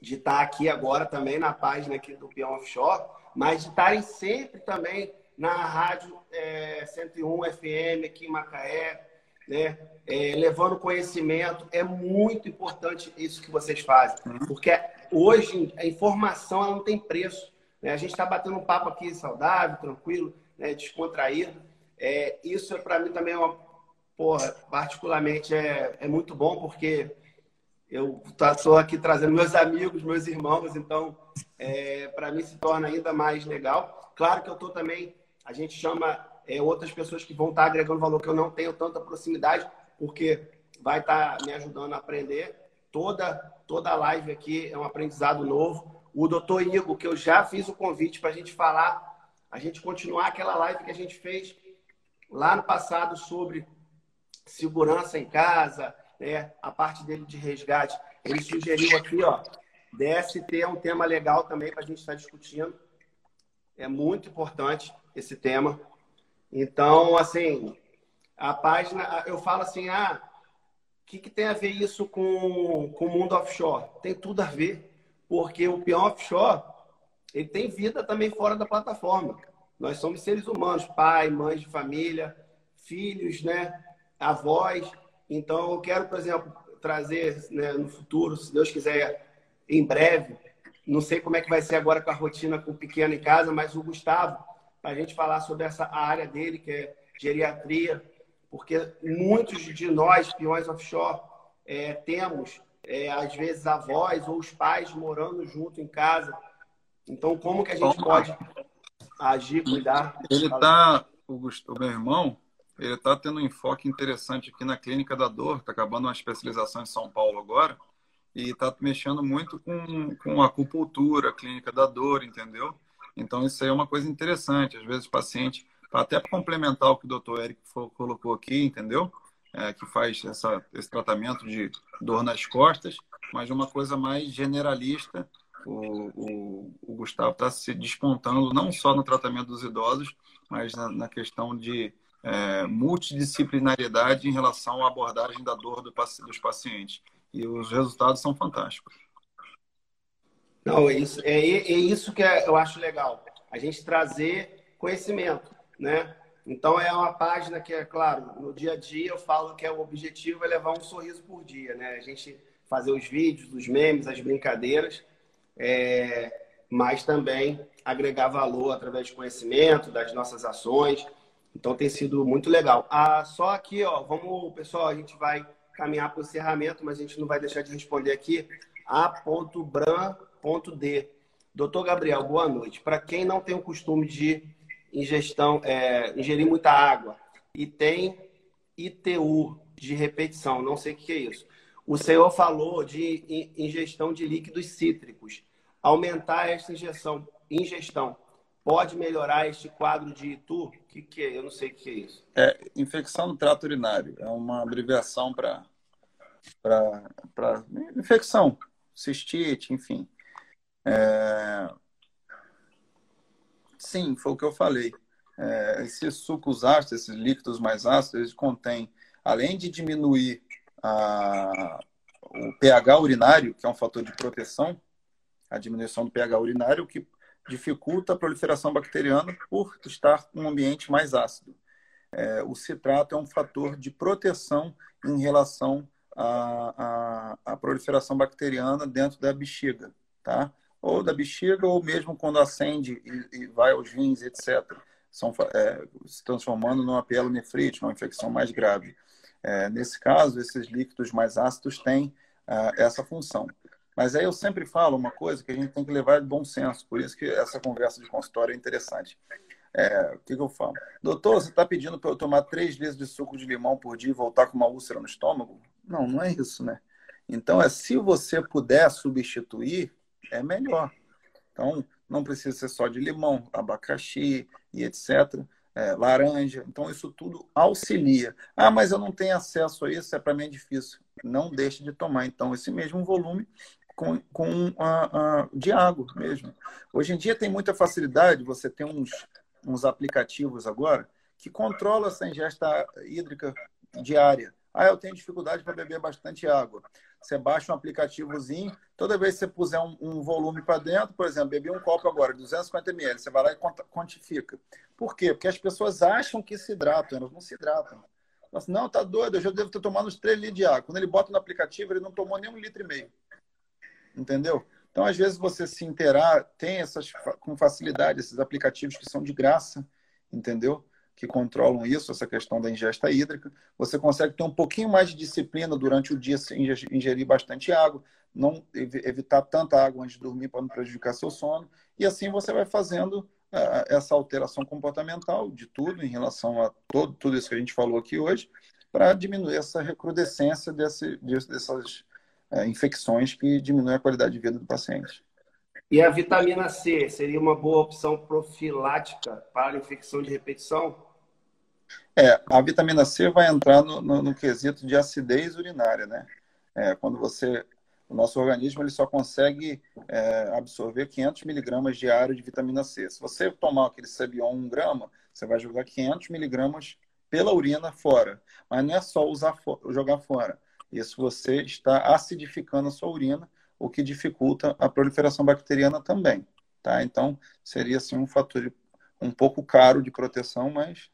de estar aqui agora também na página aqui do Peão Offshore, mas de estarem sempre também na rádio é, 101 FM aqui em Macaé, né? É, levando conhecimento. É muito importante isso que vocês fazem, uhum. porque hoje a informação ela não tem preço. Né? A gente está batendo um papo aqui saudável, tranquilo, né? descontraído. É, isso para mim também é uma, porra, particularmente é, é muito bom, porque eu estou aqui trazendo meus amigos, meus irmãos, então é, para mim se torna ainda mais legal. Claro que eu estou também, a gente chama é, outras pessoas que vão estar tá agregando valor que eu não tenho tanta proximidade, porque vai estar tá me ajudando a aprender toda, toda live aqui é um aprendizado novo. O doutor Igor, que eu já fiz o convite para a gente falar, a gente continuar aquela live que a gente fez lá no passado sobre segurança em casa, né? a parte dele de resgate. Ele sugeriu aqui, ó, DST é um tema legal também para a gente estar tá discutindo. É muito importante esse tema. Então, assim, a página, eu falo assim, ah, o que, que tem a ver isso com, com o mundo offshore? Tem tudo a ver, porque o peão offshore, ele tem vida também fora da plataforma. Nós somos seres humanos, pai, mães de família, filhos, né, avós. Então, eu quero, por exemplo, trazer né, no futuro, se Deus quiser, em breve, não sei como é que vai ser agora com a rotina com o pequeno em casa, mas o Gustavo, para a gente falar sobre essa área dele, que é geriatria, porque muitos de nós, peões offshore, é, temos, é, às vezes, avós ou os pais morando junto em casa. Então, como que a gente pode agir, cuidar? Ele está, o, o meu irmão, ele está tendo um enfoque interessante aqui na Clínica da Dor, está acabando uma especialização em São Paulo agora, e está mexendo muito com, com acupuntura, Clínica da Dor, entendeu? Então, isso aí é uma coisa interessante. Às vezes, o paciente, até para complementar o que o doutor Eric colocou aqui, entendeu? É, que faz essa, esse tratamento de dor nas costas, mas uma coisa mais generalista. O, o, o Gustavo está se despontando não só no tratamento dos idosos, mas na, na questão de é, multidisciplinariedade em relação à abordagem da dor do, dos pacientes. E os resultados são fantásticos. Não, é isso, é, é isso que é, eu acho legal. A gente trazer conhecimento, né? Então é uma página que, é claro, no dia a dia eu falo que é o objetivo é levar um sorriso por dia, né? A gente fazer os vídeos, os memes, as brincadeiras, é, mas também agregar valor através de conhecimento, das nossas ações. Então tem sido muito legal. Ah, só aqui, ó, vamos, pessoal, a gente vai caminhar para o encerramento, mas a gente não vai deixar de responder aqui. A.bran.d. Doutor Gabriel, boa noite. Para quem não tem o costume de ingestão, é, ingerir muita água e tem ITU de repetição, não sei o que é isso. O senhor falou de ingestão de líquidos cítricos. Aumentar essa injeção, ingestão pode melhorar este quadro de ITU? O que, que é? Eu não sei o que é isso. É infecção no trato urinário. É uma abreviação para infecção, cistite, enfim. É... Sim, foi o que eu falei. É, esses sucos ácidos, esses líquidos mais ácidos, eles contêm, além de diminuir a, o pH urinário, que é um fator de proteção, a diminuição do pH urinário, que dificulta a proliferação bacteriana por estar um ambiente mais ácido. É, o citrato é um fator de proteção em relação à, à, proliferação bacteriana dentro da bexiga, tá? Ou da bexiga, ou mesmo quando acende e, e vai aos rins, etc. São, é, se transformando numa pielonefrite, uma infecção mais grave. É, nesse caso, esses líquidos mais ácidos têm uh, essa função. Mas aí eu sempre falo uma coisa que a gente tem que levar de bom senso, por isso que essa conversa de consultório é interessante. É, o que, que, eu falo? Doutor, você está pedindo para eu tomar três litros de suco de limão por dia e voltar com uma úlcera no estômago? Não, não é isso, né? Então, é se você puder substituir, é melhor. Então, não precisa ser só de limão, abacaxi e etc. É, laranja. Então, isso tudo auxilia. Ah, mas eu não tenho acesso a isso, é para mim é difícil. Não deixe de tomar, então, esse mesmo volume com, com a, de água mesmo. Hoje em dia tem muita facilidade, você tem uns, uns aplicativos agora que controlam essa ingesta hídrica diária. Ah, eu tenho dificuldade para beber bastante água. Você baixa um aplicativozinho, toda vez que você puser um, um volume para dentro, por exemplo, bebi um copo agora, 250 ml, você vai lá e quantifica. Por quê? Porque as pessoas acham que se hidratam, elas não se hidratam. Não, tá doido, eu já devo ter tomado uns 3 litros de água. Quando ele bota no aplicativo, ele não tomou nem um litro e meio entendeu? Então, às vezes, você se interar, tem essas com facilidade esses aplicativos que são de graça, entendeu? Que controlam isso, essa questão da ingesta hídrica. Você consegue ter um pouquinho mais de disciplina durante o dia, ingerir bastante água, não evitar tanta água antes de dormir para não prejudicar seu sono. E assim você vai fazendo essa alteração comportamental de tudo em relação a todo, tudo isso que a gente falou aqui hoje, para diminuir essa recrudescência desse, dessas é, infecções que diminuem a qualidade de vida do paciente. E a vitamina C seria uma boa opção profilática para infecção de repetição? É, a vitamina C vai entrar no, no, no quesito de acidez urinária, né? É, quando você, o nosso organismo ele só consegue é, absorver 500 miligramas diário de vitamina C. Se você tomar aquele Cebion 1 grama, você vai jogar 500 miligramas pela urina fora. Mas não é só usar jogar fora. Isso você está acidificando a sua urina, o que dificulta a proliferação bacteriana também. Tá? Então, seria assim, um fator um pouco caro de proteção, mas.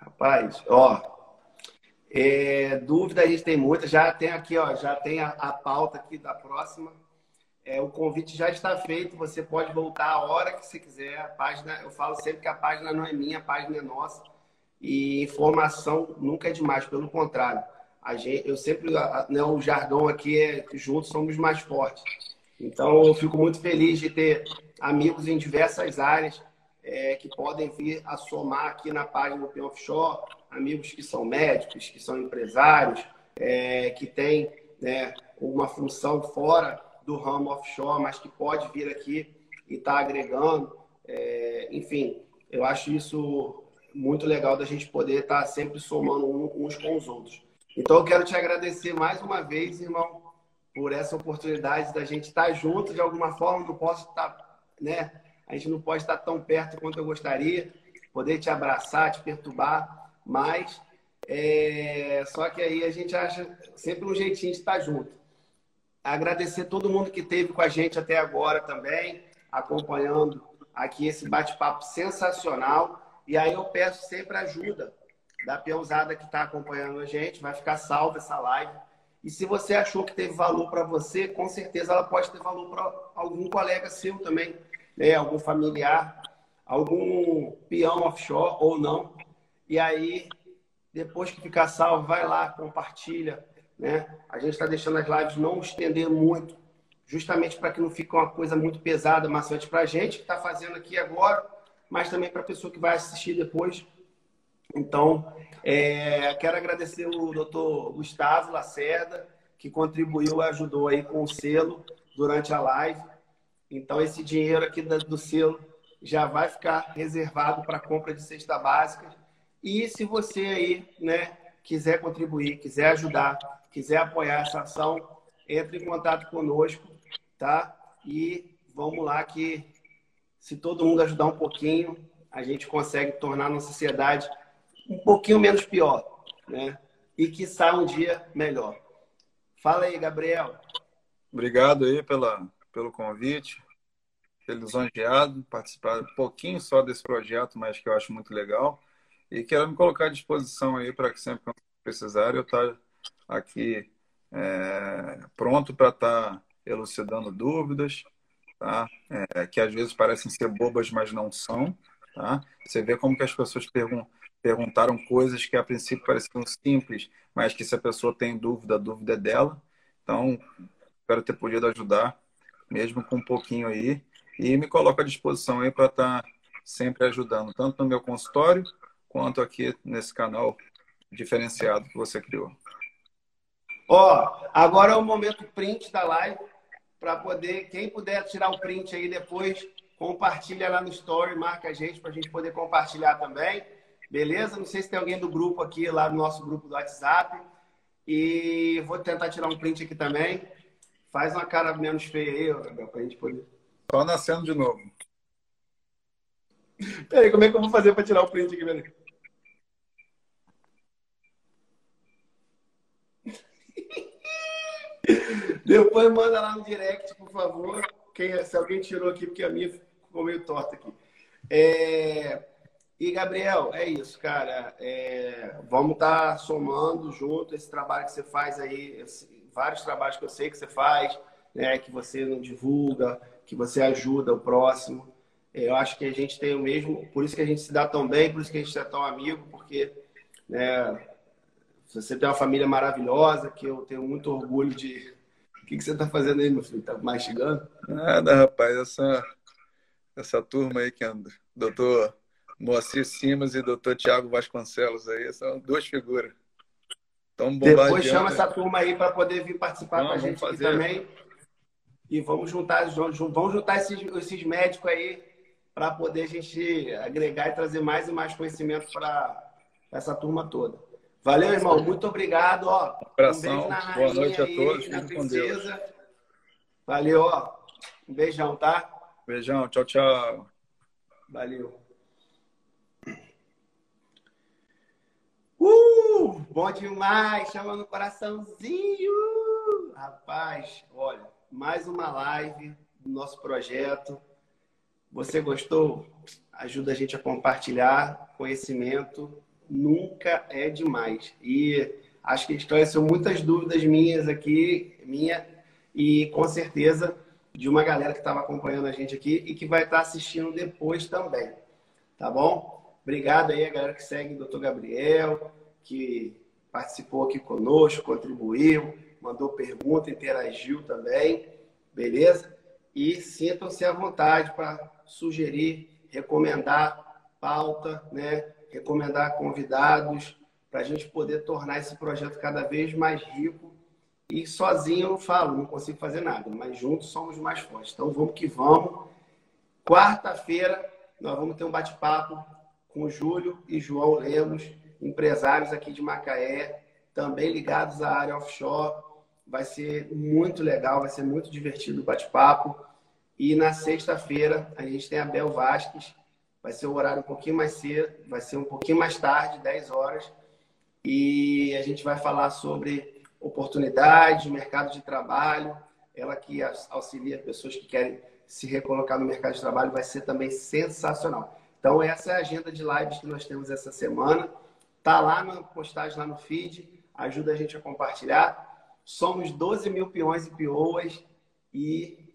Rapaz, ó. É, dúvida a gente tem muita. Já tem aqui, ó, já tem a, a pauta aqui da próxima. É, o convite já está feito. Você pode voltar a hora que você quiser. A página, eu falo sempre que a página não é minha, a página é nossa. E informação nunca é demais, pelo contrário. A gente, eu sempre, né, o jargão aqui é juntos somos mais fortes. Então, eu fico muito feliz de ter amigos em diversas áreas é, que podem vir a somar aqui na página do P Offshore, amigos que são médicos, que são empresários, é, que têm né, uma função fora do ramo offshore, mas que pode vir aqui e estar tá agregando. É, enfim, eu acho isso muito legal da gente poder estar sempre somando uns com os outros. Então, eu quero te agradecer mais uma vez, irmão, por essa oportunidade da gente estar junto de alguma forma. Não posso estar, né? A gente não pode estar tão perto quanto eu gostaria, poder te abraçar, te perturbar, mas é... só que aí a gente acha sempre um jeitinho de estar junto. Agradecer todo mundo que esteve com a gente até agora também, acompanhando aqui esse bate-papo sensacional. E aí eu peço sempre ajuda da peãozada que está acompanhando a gente. Vai ficar salva essa live. E se você achou que teve valor para você, com certeza ela pode ter valor para algum colega seu também, né? algum familiar, algum peão offshore ou não. E aí, depois que ficar salvo, vai lá, compartilha. Né? A gente está deixando as lives não estender muito, justamente para que não fique uma coisa muito pesada, maçante para a gente que está fazendo aqui agora mas também para a pessoa que vai assistir depois. Então, é, quero agradecer o doutor Gustavo Lacerda, que contribuiu e ajudou aí com o selo durante a live. Então, esse dinheiro aqui do selo já vai ficar reservado para compra de cesta básica. E se você aí, né, quiser contribuir, quiser ajudar, quiser apoiar essa ação, entre em contato conosco, tá? E vamos lá que se todo mundo ajudar um pouquinho, a gente consegue tornar a nossa sociedade um pouquinho menos pior, né? E que saia um dia melhor. Fala aí, Gabriel. Obrigado aí pela, pelo convite. Lisonjeado, participar um pouquinho só desse projeto, mas que eu acho muito legal. E quero me colocar à disposição aí para que sempre que precisar eu estar aqui é, pronto para estar tá elucidando dúvidas tá? É, que às vezes parecem ser bobas, mas não são. Tá? Você vê como que as pessoas pergun perguntaram coisas que a princípio pareciam simples, mas que se a pessoa tem dúvida, a dúvida é dela. Então, espero ter podido ajudar, mesmo com um pouquinho aí. E me coloco à disposição aí para estar tá sempre ajudando, tanto no meu consultório, quanto aqui nesse canal diferenciado que você criou. Ó, agora é o momento print da live para poder, quem puder tirar o print aí depois, compartilha lá no story, marca a gente para a gente poder compartilhar também. Beleza? Não sei se tem alguém do grupo aqui, lá no nosso grupo do WhatsApp. E vou tentar tirar um print aqui também. Faz uma cara menos feia aí, Gabriel, para a gente poder. Só nascendo de novo. Peraí, como é que eu vou fazer para tirar o print aqui, velho? Depois manda lá no direct, por favor. Quem, se alguém tirou aqui, porque a minha ficou meio torta aqui. É... E, Gabriel, é isso, cara. É... Vamos estar tá somando junto esse trabalho que você faz aí, esse... vários trabalhos que eu sei que você faz, né? que você não divulga, que você ajuda o próximo. Eu acho que a gente tem o mesmo, por isso que a gente se dá tão bem, por isso que a gente é tão amigo, porque né, você tem uma família maravilhosa, que eu tenho muito orgulho de, que, que você está fazendo aí, meu filho? Está mastigando? Nada, rapaz. Essa, essa turma aí que anda. Doutor Moacir Simas e doutor Tiago Vasconcelos aí, são duas figuras. Depois chama essa turma aí para poder vir participar com a gente aqui também. E vamos juntar, vamos juntar esses, esses médicos aí para poder a gente agregar e trazer mais e mais conhecimento para essa turma toda. Valeu, irmão. Muito obrigado. Ó, um beijo na Boa noite a todos. Na princesa. Valeu, ó. Um beijão, tá? Beijão. Tchau, tchau. Valeu. Uh! Bom demais! Chama no coraçãozinho! Rapaz, olha, mais uma live do nosso projeto. Você gostou? Ajuda a gente a compartilhar conhecimento. Nunca é demais. E acho que esclareceu muitas dúvidas minhas aqui, minha, e com certeza de uma galera que estava acompanhando a gente aqui e que vai estar assistindo depois também. Tá bom? Obrigado aí a galera que segue o Dr. Gabriel, que participou aqui conosco, contribuiu, mandou pergunta, interagiu também. Beleza? E sintam-se à vontade para sugerir, recomendar pauta, né? Recomendar convidados, para a gente poder tornar esse projeto cada vez mais rico. E sozinho eu não falo, não consigo fazer nada, mas juntos somos mais fortes. Então vamos que vamos. Quarta-feira nós vamos ter um bate-papo com Júlio e João Lemos, empresários aqui de Macaé, também ligados à área offshore. Vai ser muito legal, vai ser muito divertido o bate-papo. E na sexta-feira a gente tem a Bel Vasques. Vai ser o horário um pouquinho mais cedo, vai ser um pouquinho mais tarde, 10 horas. E a gente vai falar sobre oportunidades, mercado de trabalho. Ela que auxilia pessoas que querem se recolocar no mercado de trabalho vai ser também sensacional. Então, essa é a agenda de lives que nós temos essa semana. Tá lá na postagem, lá no feed. Ajuda a gente a compartilhar. Somos 12 mil peões e peoas. E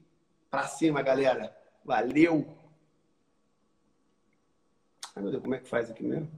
pra cima, galera. Valeu! Ai, meu Deus, como é que faz aqui mesmo?